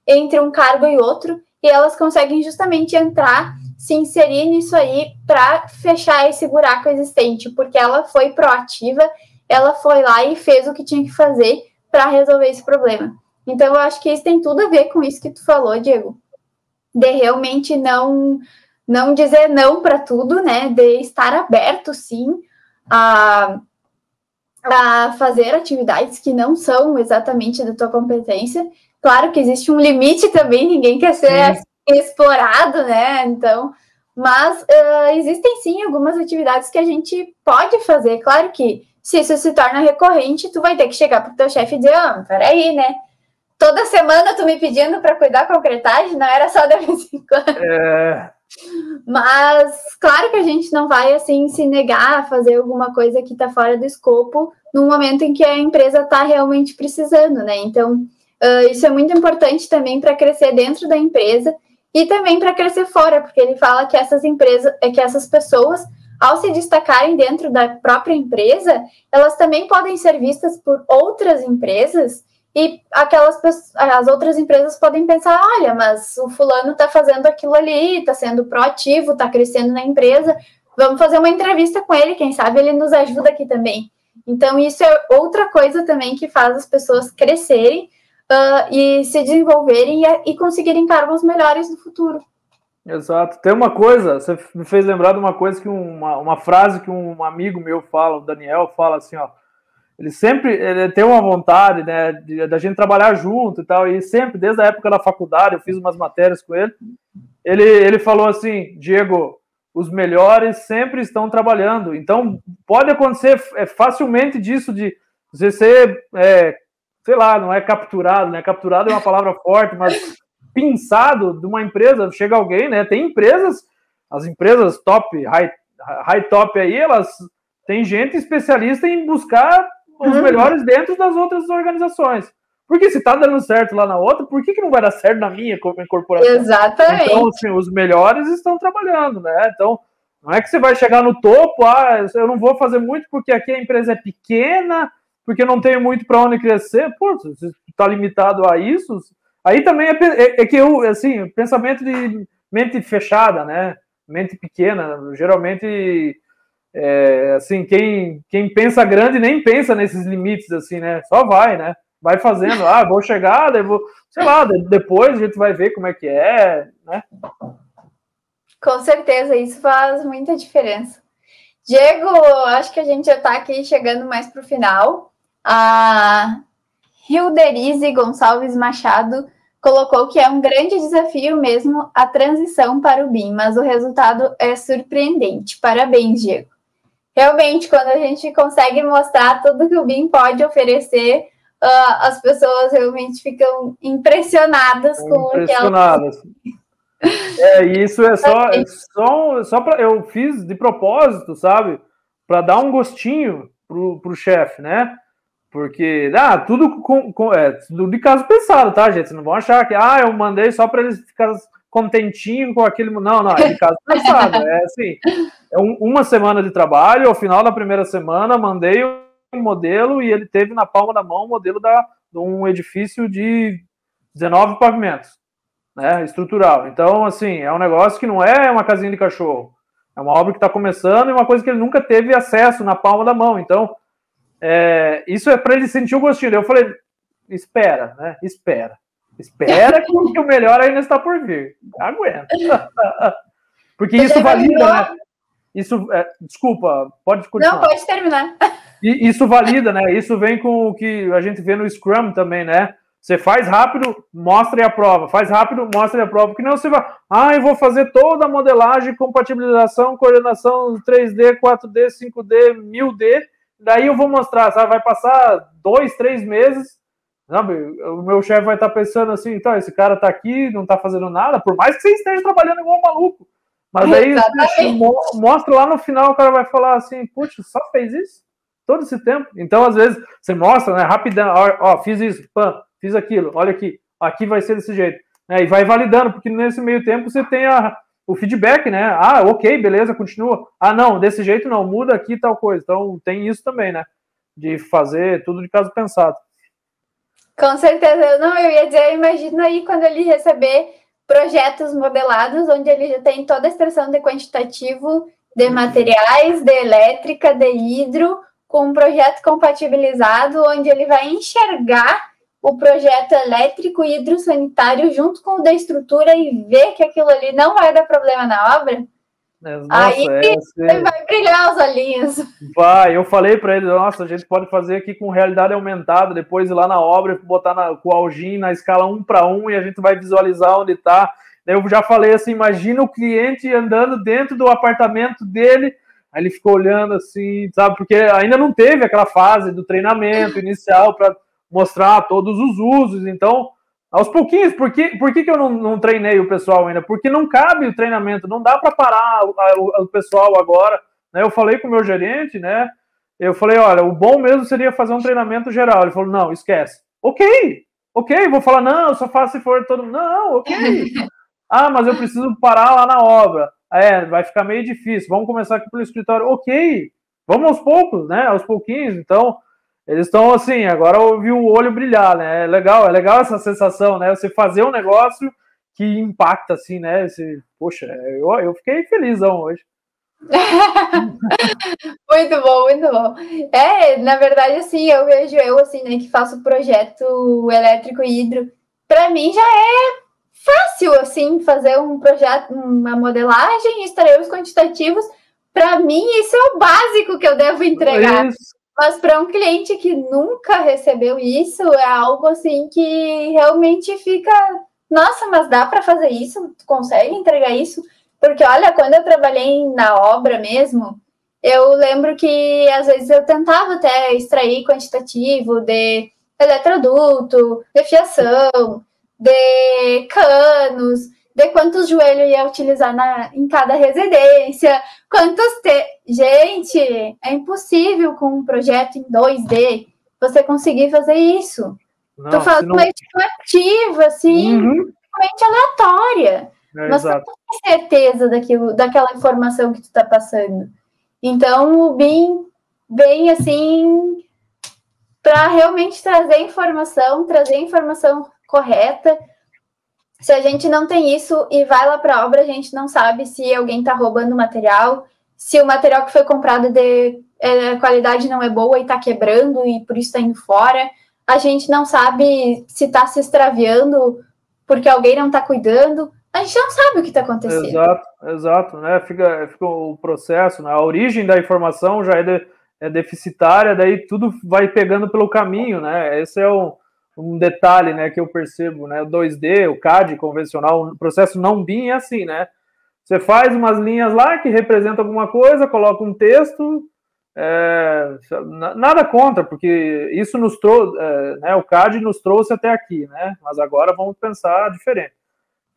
S1: entre um cargo e outro e elas conseguem justamente entrar, se inserir nisso aí para fechar esse buraco existente, porque ela foi proativa, ela foi lá e fez o que tinha que fazer para resolver esse problema. Então, eu acho que isso tem tudo a ver com isso que tu falou, Diego, de realmente não não dizer não para tudo, né? De estar aberto, sim, a, a fazer atividades que não são exatamente da tua competência. Claro que existe um limite também, ninguém quer ser assim, explorado, né? Então, Mas uh, existem sim algumas atividades que a gente pode fazer. Claro que se isso se torna recorrente, tu vai ter que chegar para o teu chefe e dizer, ah, peraí, né? Toda semana tu me pedindo para cuidar com a concretagem, não era só de vez em quando. É... Mas claro que a gente não vai assim se negar a fazer alguma coisa que está fora do escopo no momento em que a empresa está realmente precisando, né? Então, uh, isso é muito importante também para crescer dentro da empresa e também para crescer fora, porque ele fala que essas empresas, é que essas pessoas, ao se destacarem dentro da própria empresa, elas também podem ser vistas por outras empresas e aquelas as outras empresas podem pensar, olha, mas o fulano está fazendo aquilo ali, está sendo proativo, está crescendo na empresa, vamos fazer uma entrevista com ele, quem sabe ele nos ajuda aqui também. Então, isso é outra coisa também que faz as pessoas crescerem uh, e se desenvolverem e, e conseguirem cargos melhores no futuro.
S2: Exato. Tem uma coisa, você me fez lembrar de uma coisa que uma, uma frase que um amigo meu fala, o Daniel, fala assim, ó. Ele sempre ele tem uma vontade, né, da gente trabalhar junto e tal, e sempre, desde a época da faculdade, eu fiz umas matérias com ele. Ele, ele falou assim: Diego, os melhores sempre estão trabalhando. Então, pode acontecer é, facilmente disso de você ser é, sei lá, não é capturado, né? Capturado é uma palavra forte, mas pinçado de uma empresa, chega alguém, né? Tem empresas, as empresas top, high, high top aí, elas têm gente especialista em buscar os melhores dentro das outras organizações. Porque se tá dando certo lá na outra, por que, que não vai dar certo na minha corporação?
S1: Exatamente.
S2: Então, assim, os melhores estão trabalhando, né? Então, não é que você vai chegar no topo, ah, eu não vou fazer muito porque aqui a empresa é pequena, porque não tenho muito para onde crescer, pô, você está limitado a isso. Aí também é, é, é, que eu, assim, pensamento de mente fechada, né? Mente pequena, geralmente, é, assim, quem, quem pensa grande nem pensa nesses limites, assim, né? Só vai, né? Vai fazendo, ah, vou chegar, sei lá, depois a gente vai ver como é que é, né?
S1: Com certeza, isso faz muita diferença. Diego, acho que a gente já está aqui chegando mais para o final. A Hilderize Gonçalves Machado colocou que é um grande desafio mesmo a transição para o BIM, mas o resultado é surpreendente. Parabéns, Diego. Realmente, quando a gente consegue mostrar tudo que o BIM pode oferecer, uh, as pessoas realmente ficam impressionadas com
S2: impressionadas. o que elas... É, isso é só, é só, só eu fiz de propósito, sabe? Para dar um gostinho pro, pro chefe, né? Porque, ah, tudo, com, com, é, tudo de caso pensado, tá, gente? Vocês não vão achar que, ah, eu mandei só para eles ficarem contentinhos com aquele. Não, não, é de caso pensado. É assim, um, uma semana de trabalho, ao final da primeira semana, mandei um modelo e ele teve na palma da mão o modelo da, de um edifício de 19 pavimentos, né, estrutural. Então, assim, é um negócio que não é uma casinha de cachorro. É uma obra que está começando e uma coisa que ele nunca teve acesso na palma da mão. Então, é, isso é para ele sentir o gostinho. Eu falei, espera, né? Espera. Espera que o melhor ainda está por vir. Aguenta. Porque isso valida, né? Isso, é, desculpa, pode continuar.
S1: Não, pode terminar.
S2: E isso valida, né? Isso vem com o que a gente vê no Scrum também, né? Você faz rápido, mostra e a prova. Faz rápido, mostra e a prova. Porque não você vai, ah, eu vou fazer toda a modelagem, compatibilização, coordenação 3D, 4D, 5D, 1000D Daí eu vou mostrar, sabe? Vai passar dois, três meses, sabe? O meu chefe vai estar tá pensando assim, então, esse cara tá aqui, não tá fazendo nada, por mais que você esteja trabalhando igual um maluco. Mas aí mostra lá no final, o cara vai falar assim, putz, só fez isso? Todo esse tempo? Então, às vezes, você mostra, né? Rapidão, ó, ó fiz isso, pã, fiz aquilo, olha aqui, aqui vai ser desse jeito. Né, e vai validando, porque nesse meio tempo você tem a, o feedback, né? Ah, ok, beleza, continua. Ah, não, desse jeito não, muda aqui tal coisa. Então tem isso também, né? De fazer tudo de caso pensado.
S1: Com certeza. Não, eu ia dizer, imagina aí quando ele receber projetos modelados, onde ele já tem toda a extração de quantitativo de materiais, de elétrica, de hidro, com um projeto compatibilizado, onde ele vai enxergar o projeto elétrico e hidrossanitário junto com o da estrutura e ver que aquilo ali não vai dar problema na obra, nossa, aí é, assim, vai brilhar os olhinhos.
S2: Vai, eu falei para ele, nossa, a gente pode fazer aqui com realidade aumentada, depois ir lá na obra, botar na, com o algin na escala 1 para 1 e a gente vai visualizar onde está. Eu já falei assim: imagina o cliente andando dentro do apartamento dele. Aí ele ficou olhando assim, sabe? Porque ainda não teve aquela fase do treinamento inicial para mostrar todos os usos. Então, aos pouquinhos, por que, por que, que eu não, não treinei o pessoal ainda? Porque não cabe o treinamento, não dá para parar o, o, o, pessoal agora. Né? Eu falei com o meu gerente, né? Eu falei, olha, o bom mesmo seria fazer um treinamento geral. Ele falou, não, esquece. Ok, ok, vou falar, não, eu só faço se for todo mundo. Não, ok. ah, mas eu preciso parar lá na obra. É, vai ficar meio difícil. Vamos começar aqui pelo escritório. Ok, vamos aos poucos, né? Aos pouquinhos. Então, eles estão assim, agora eu vi o olho brilhar, né? É legal, é legal essa sensação, né? Você fazer um negócio que impacta, assim, né? Esse, poxa, eu, eu fiquei felizão hoje.
S1: muito bom, muito bom. É, na verdade, assim, eu vejo eu, assim, né, que faço projeto elétrico e hidro. Para mim já é fácil, assim, fazer um projeto, uma modelagem, extrair os quantitativos. Para mim, isso é o básico que eu devo entregar. Isso. Mas para um cliente que nunca recebeu isso, é algo assim que realmente fica, nossa, mas dá para fazer isso? Tu consegue entregar isso? Porque olha, quando eu trabalhei na obra mesmo, eu lembro que às vezes eu tentava até extrair quantitativo de eletroduto, de fiação, de canos, de quantos joelhos ia utilizar na, em cada residência, quantos te... Gente, é impossível com um projeto em 2D você conseguir fazer isso. Não, Tô falando não... uma estimativa, assim, uhum. aleatória. É, mas exato. você tem certeza daquilo, daquela informação que tu está passando. Então, o BIM vem, assim, para realmente trazer informação, trazer informação correta, se a gente não tem isso e vai lá para a obra, a gente não sabe se alguém está roubando material, se o material que foi comprado de é, qualidade não é boa e está quebrando e por isso está indo fora. A gente não sabe se está se extraviando porque alguém não está cuidando. A gente não sabe o que está acontecendo.
S2: Exato, exato, né? Fica, fica o processo, né? a origem da informação já é, de, é deficitária, daí tudo vai pegando pelo caminho, né? Esse é o um detalhe, né, que eu percebo, né, o 2D, o CAD convencional, o processo não BIM é assim, né, você faz umas linhas lá que representam alguma coisa, coloca um texto, é, nada contra, porque isso nos trouxe, é, né, o CAD nos trouxe até aqui, né, mas agora vamos pensar diferente.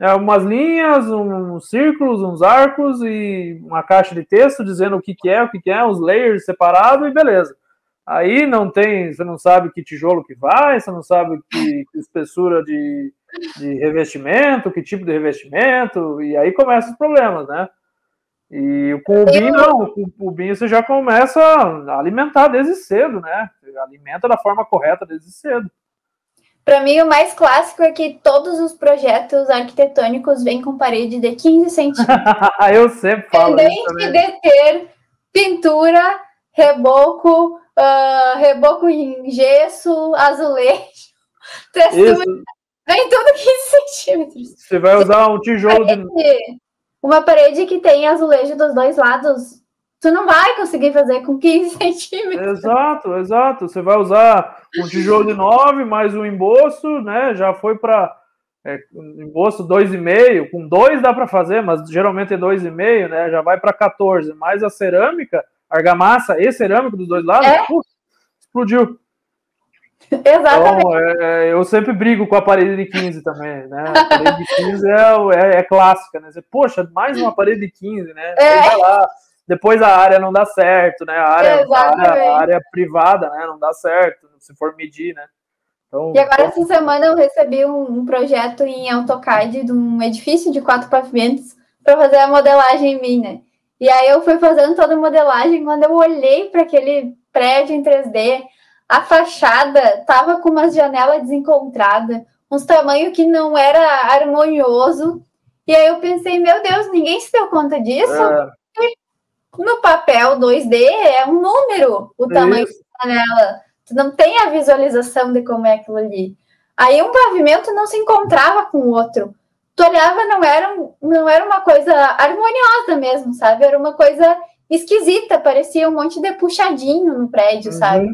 S2: É, umas linhas, uns círculos, uns arcos e uma caixa de texto dizendo o que, que é, o que, que é, os layers separados e beleza. Aí não tem, você não sabe que tijolo que vai, você não sabe que, que espessura de, de revestimento, que tipo de revestimento, e aí começam os problemas, né? E com o BIM, não, com o BIM você já começa a alimentar desde cedo, né? Alimenta da forma correta desde cedo.
S1: Para mim, o mais clássico é que todos os projetos arquitetônicos vêm com parede de 15 centímetros.
S2: Eu sempre falo.
S1: Independente de ter pintura, reboco, uh, reboco em gesso, azulejo, textura, em tudo 15 centímetros.
S2: Você vai usar um tijolo
S1: parede, de... Uma parede que tem azulejo dos dois lados, tu não vai conseguir fazer com 15 centímetros.
S2: Exato, exato. Você vai usar um tijolo de 9 mais um emboço, né? Já foi para é, emboço 2,5, com 2 dá para fazer, mas geralmente é 2,5, né? Já vai para 14, mais a cerâmica, argamassa e cerâmica dos dois lados, é? explodiu.
S1: Exatamente. Então,
S2: é, eu sempre brigo com a parede de 15 também, né? A parede de 15 é, é, é clássica, né? Você, Poxa, mais uma parede de 15, né? É. Lá, depois a área não dá certo, né? A área, a área, a área, privada, né? Não dá certo, se for medir, né?
S1: Então, e agora, essa semana, eu recebi um, um projeto em AutoCAD de um edifício de quatro pavimentos para fazer a modelagem em mim, né? E aí eu fui fazendo toda a modelagem, quando eu olhei para aquele prédio em 3D, a fachada tava com umas janelas desencontradas, uns tamanhos que não era harmonioso. E aí eu pensei, meu Deus, ninguém se deu conta disso? É. No papel 2D é um número o tamanho Isso. da janela. Tu não tem a visualização de como é aquilo ali. Aí um pavimento não se encontrava com o outro tu olhava, não era, não era uma coisa harmoniosa mesmo, sabe? Era uma coisa esquisita, parecia um monte de puxadinho no prédio, uhum. sabe?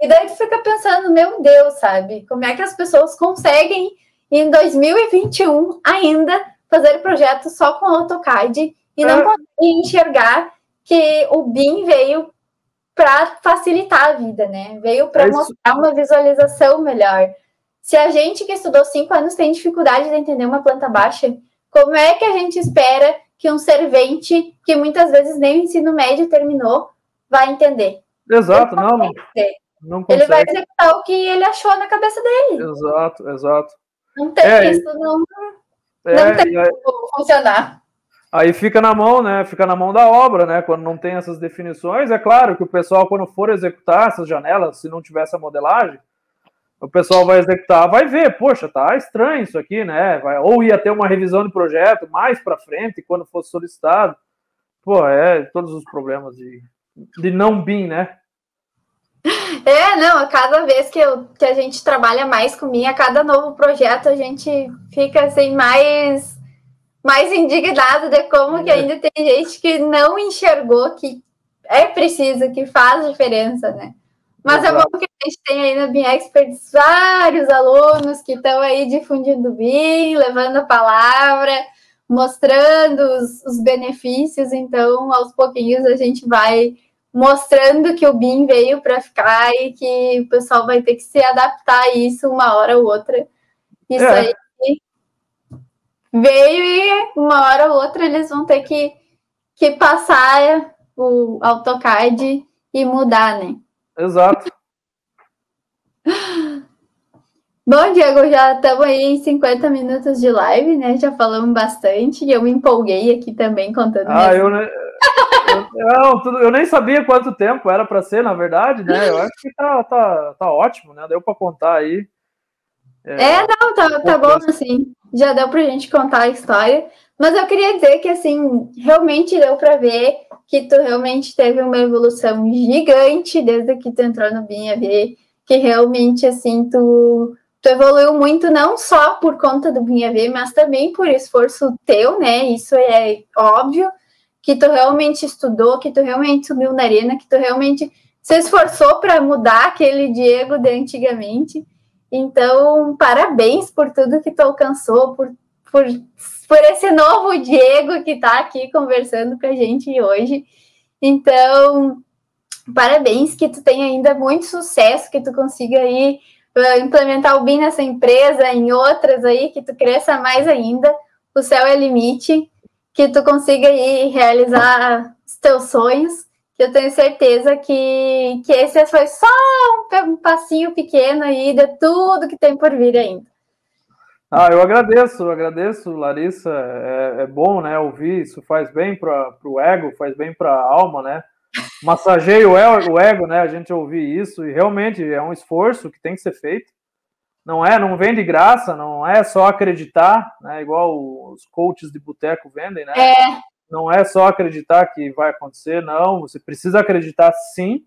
S1: E daí tu fica pensando, meu Deus, sabe? Como é que as pessoas conseguem, em 2021, ainda fazer projetos só com AutoCAD e não é. conseguem enxergar que o BIM veio para facilitar a vida, né? Veio para é mostrar uma visualização melhor. Se a gente que estudou cinco anos tem dificuldade de entender uma planta baixa, como é que a gente espera que um servente, que muitas vezes nem o ensino médio terminou, vai entender?
S2: Exato, não. Não,
S1: não ele vai executar o que ele achou na cabeça dele.
S2: Exato, exato.
S1: Não tem é, isso, não, é, não tem como funcionar.
S2: Aí fica na mão, né? Fica na mão da obra, né? Quando não tem essas definições, é claro que o pessoal, quando for executar essas janelas, se não tiver essa modelagem, o pessoal vai executar, vai ver, poxa, tá estranho isso aqui, né? Vai, ou ia ter uma revisão de projeto mais para frente, quando fosse solicitado. Pô, é todos os problemas de, de não BIM, né?
S1: É, não, cada vez que, eu, que a gente trabalha mais com mim, a cada novo projeto, a gente fica assim mais mais indignado de como que é. ainda tem gente que não enxergou que é preciso, que faz diferença, né? Mas é bom que a gente tem aí no BIM Experts vários alunos que estão aí difundindo o BIM, levando a palavra, mostrando os, os benefícios. Então, aos pouquinhos, a gente vai mostrando que o BIM veio para ficar e que o pessoal vai ter que se adaptar a isso uma hora ou outra. Isso é. aí veio e uma hora ou outra eles vão ter que, que passar o AutoCAD e mudar, né?
S2: Exato.
S1: Bom, Diego, já estamos aí em 50 minutos de live, né? Já falamos bastante e eu me empolguei aqui também contando.
S2: Ah, eu, eu, eu, eu, nem sabia quanto tempo era para ser, na verdade, né? Eu acho que tá, tá, tá ótimo, né? Deu para contar aí.
S1: É, é, não, tá, tá bom assim. Já deu pra gente contar a história. Mas eu queria dizer que, assim, realmente deu para ver que tu realmente teve uma evolução gigante desde que tu entrou no BIM que realmente, assim, tu, tu evoluiu muito, não só por conta do BIM mas também por esforço teu, né? Isso é óbvio, que tu realmente estudou, que tu realmente subiu na arena, que tu realmente se esforçou para mudar aquele Diego de antigamente. Então, parabéns por tudo que tu alcançou, por, por, por esse novo Diego que está aqui conversando com a gente hoje. Então, parabéns, que tu tenha ainda muito sucesso, que tu consiga aí uh, implementar o BIM nessa empresa, em outras aí, que tu cresça mais ainda. O céu é limite, que tu consiga aí realizar os teus sonhos eu tenho certeza que, que esse foi só um, um passinho pequeno aí de tudo que tem por vir ainda.
S2: Ah, eu agradeço, eu agradeço, Larissa. É, é, bom, né, ouvir. Isso faz bem para o ego, faz bem para a alma, né? Massageia o ego, o ego, né? A gente ouvir isso e realmente é um esforço que tem que ser feito. Não é, não vem de graça, não é só acreditar, né? Igual os coaches de boteco vendem, né?
S1: É
S2: não é só acreditar que vai acontecer, não. Você precisa acreditar sim,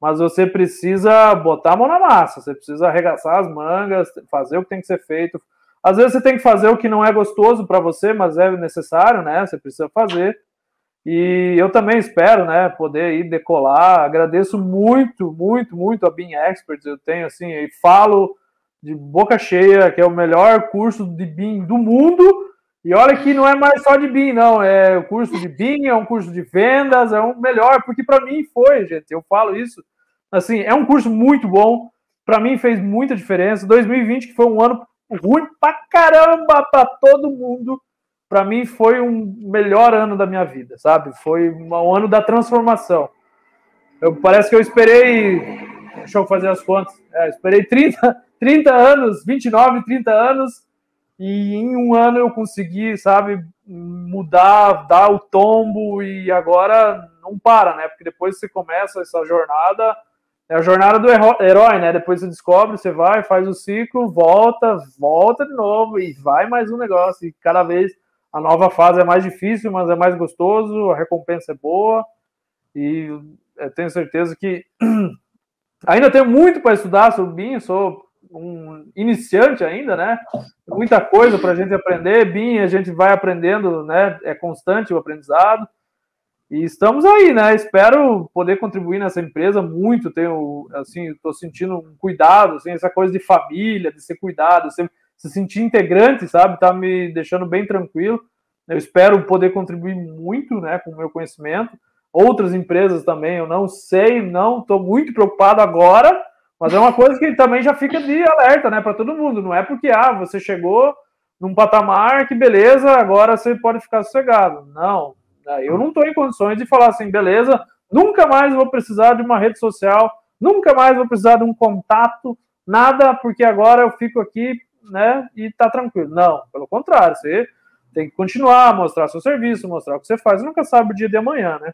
S2: mas você precisa botar a mão na massa, você precisa arregaçar as mangas, fazer o que tem que ser feito. Às vezes você tem que fazer o que não é gostoso para você, mas é necessário, né? Você precisa fazer. E eu também espero, né, poder ir decolar. Agradeço muito, muito, muito a Bean Experts. Eu tenho assim, e falo de boca cheia que é o melhor curso de BIM do mundo e olha que não é mais só de BIM, não. É o curso de BIM, é um curso de vendas, é um melhor, porque para mim foi, gente. Eu falo isso. Assim, é um curso muito bom. Para mim fez muita diferença. 2020, que foi um ano ruim pra caramba para todo mundo. Para mim foi um melhor ano da minha vida, sabe? Foi um ano da transformação. Eu, parece que eu esperei. Deixa eu fazer as contas. É, esperei 30, 30 anos, 29, 30 anos e em um ano eu consegui, sabe, mudar, dar o tombo e agora não para, né? Porque depois você começa essa jornada, é a jornada do herói, né? Depois você descobre, você vai, faz o ciclo, volta, volta de novo e vai mais um negócio. E cada vez a nova fase é mais difícil, mas é mais gostoso, a recompensa é boa e eu tenho certeza que ainda tenho muito para estudar sobre BIM, sou um iniciante ainda, né? Muita coisa para a gente aprender. BIM, a gente vai aprendendo, né? É constante o aprendizado. E estamos aí, né? Espero poder contribuir nessa empresa muito. Tenho, assim, estou sentindo um cuidado, assim, essa coisa de família, de ser cuidado, ser, se sentir integrante, sabe? Tá me deixando bem tranquilo. Eu espero poder contribuir muito, né, com o meu conhecimento. Outras empresas também, eu não sei, não estou muito preocupado agora, mas é uma coisa que também já fica de alerta, né, para todo mundo. Não é porque ah, você chegou num patamar que beleza, agora você pode ficar sossegado. Não, eu não estou em condições de falar assim, beleza, nunca mais vou precisar de uma rede social, nunca mais vou precisar de um contato, nada, porque agora eu fico aqui, né, e tá tranquilo. Não, pelo contrário, você tem que continuar, mostrar seu serviço, mostrar o que você faz, nunca sabe o dia de amanhã, né?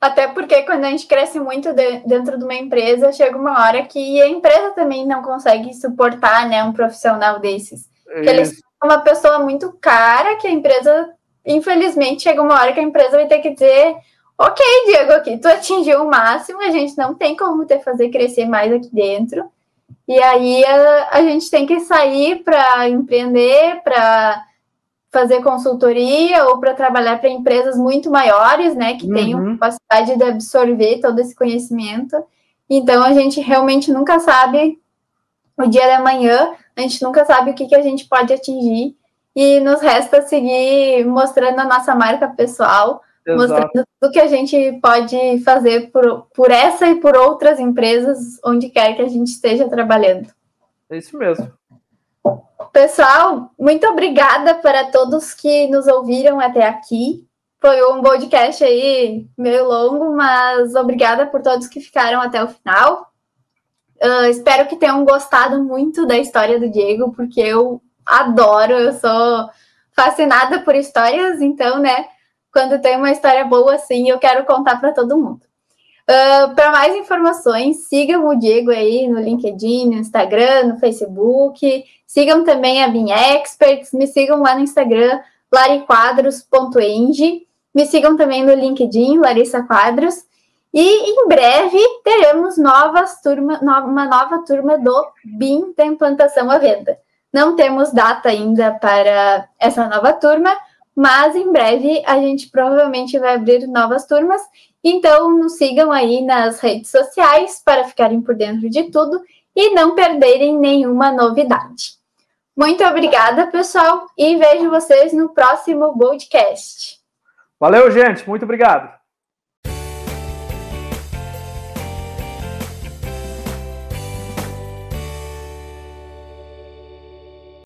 S1: Até porque quando a gente cresce muito de, dentro de uma empresa, chega uma hora que a empresa também não consegue suportar, né, um profissional desses. Que eles são uma pessoa muito cara, que a empresa, infelizmente, chega uma hora que a empresa vai ter que dizer ok, Diego, aqui tu atingiu o máximo, a gente não tem como te fazer crescer mais aqui dentro. E aí a, a gente tem que sair para empreender, para fazer consultoria ou para trabalhar para empresas muito maiores, né, que uhum. tenham capacidade de absorver todo esse conhecimento. Então a gente realmente nunca sabe o dia da manhã, a gente nunca sabe o que, que a gente pode atingir e nos resta seguir mostrando a nossa marca pessoal, Exato. mostrando tudo que a gente pode fazer por, por essa e por outras empresas, onde quer que a gente esteja trabalhando.
S2: É isso mesmo.
S1: Pessoal, muito obrigada para todos que nos ouviram até aqui. Foi um podcast aí meio longo, mas obrigada por todos que ficaram até o final. Uh, espero que tenham gostado muito da história do Diego, porque eu adoro, eu sou fascinada por histórias, então, né? quando tem uma história boa assim, eu quero contar para todo mundo. Uh, para mais informações, sigam o Diego aí no LinkedIn, no Instagram, no Facebook. Sigam também a Bin Experts. Me sigam lá no Instagram, lariquadros.eng. Me sigam também no LinkedIn, Larissa Quadros. E em breve teremos novas turma, uma nova turma do BIM da implantação à venda. Não temos data ainda para essa nova turma, mas em breve a gente provavelmente vai abrir novas turmas. Então, nos sigam aí nas redes sociais para ficarem por dentro de tudo e não perderem nenhuma novidade. Muito obrigada, pessoal, e vejo vocês no próximo podcast.
S2: Valeu, gente. Muito obrigado.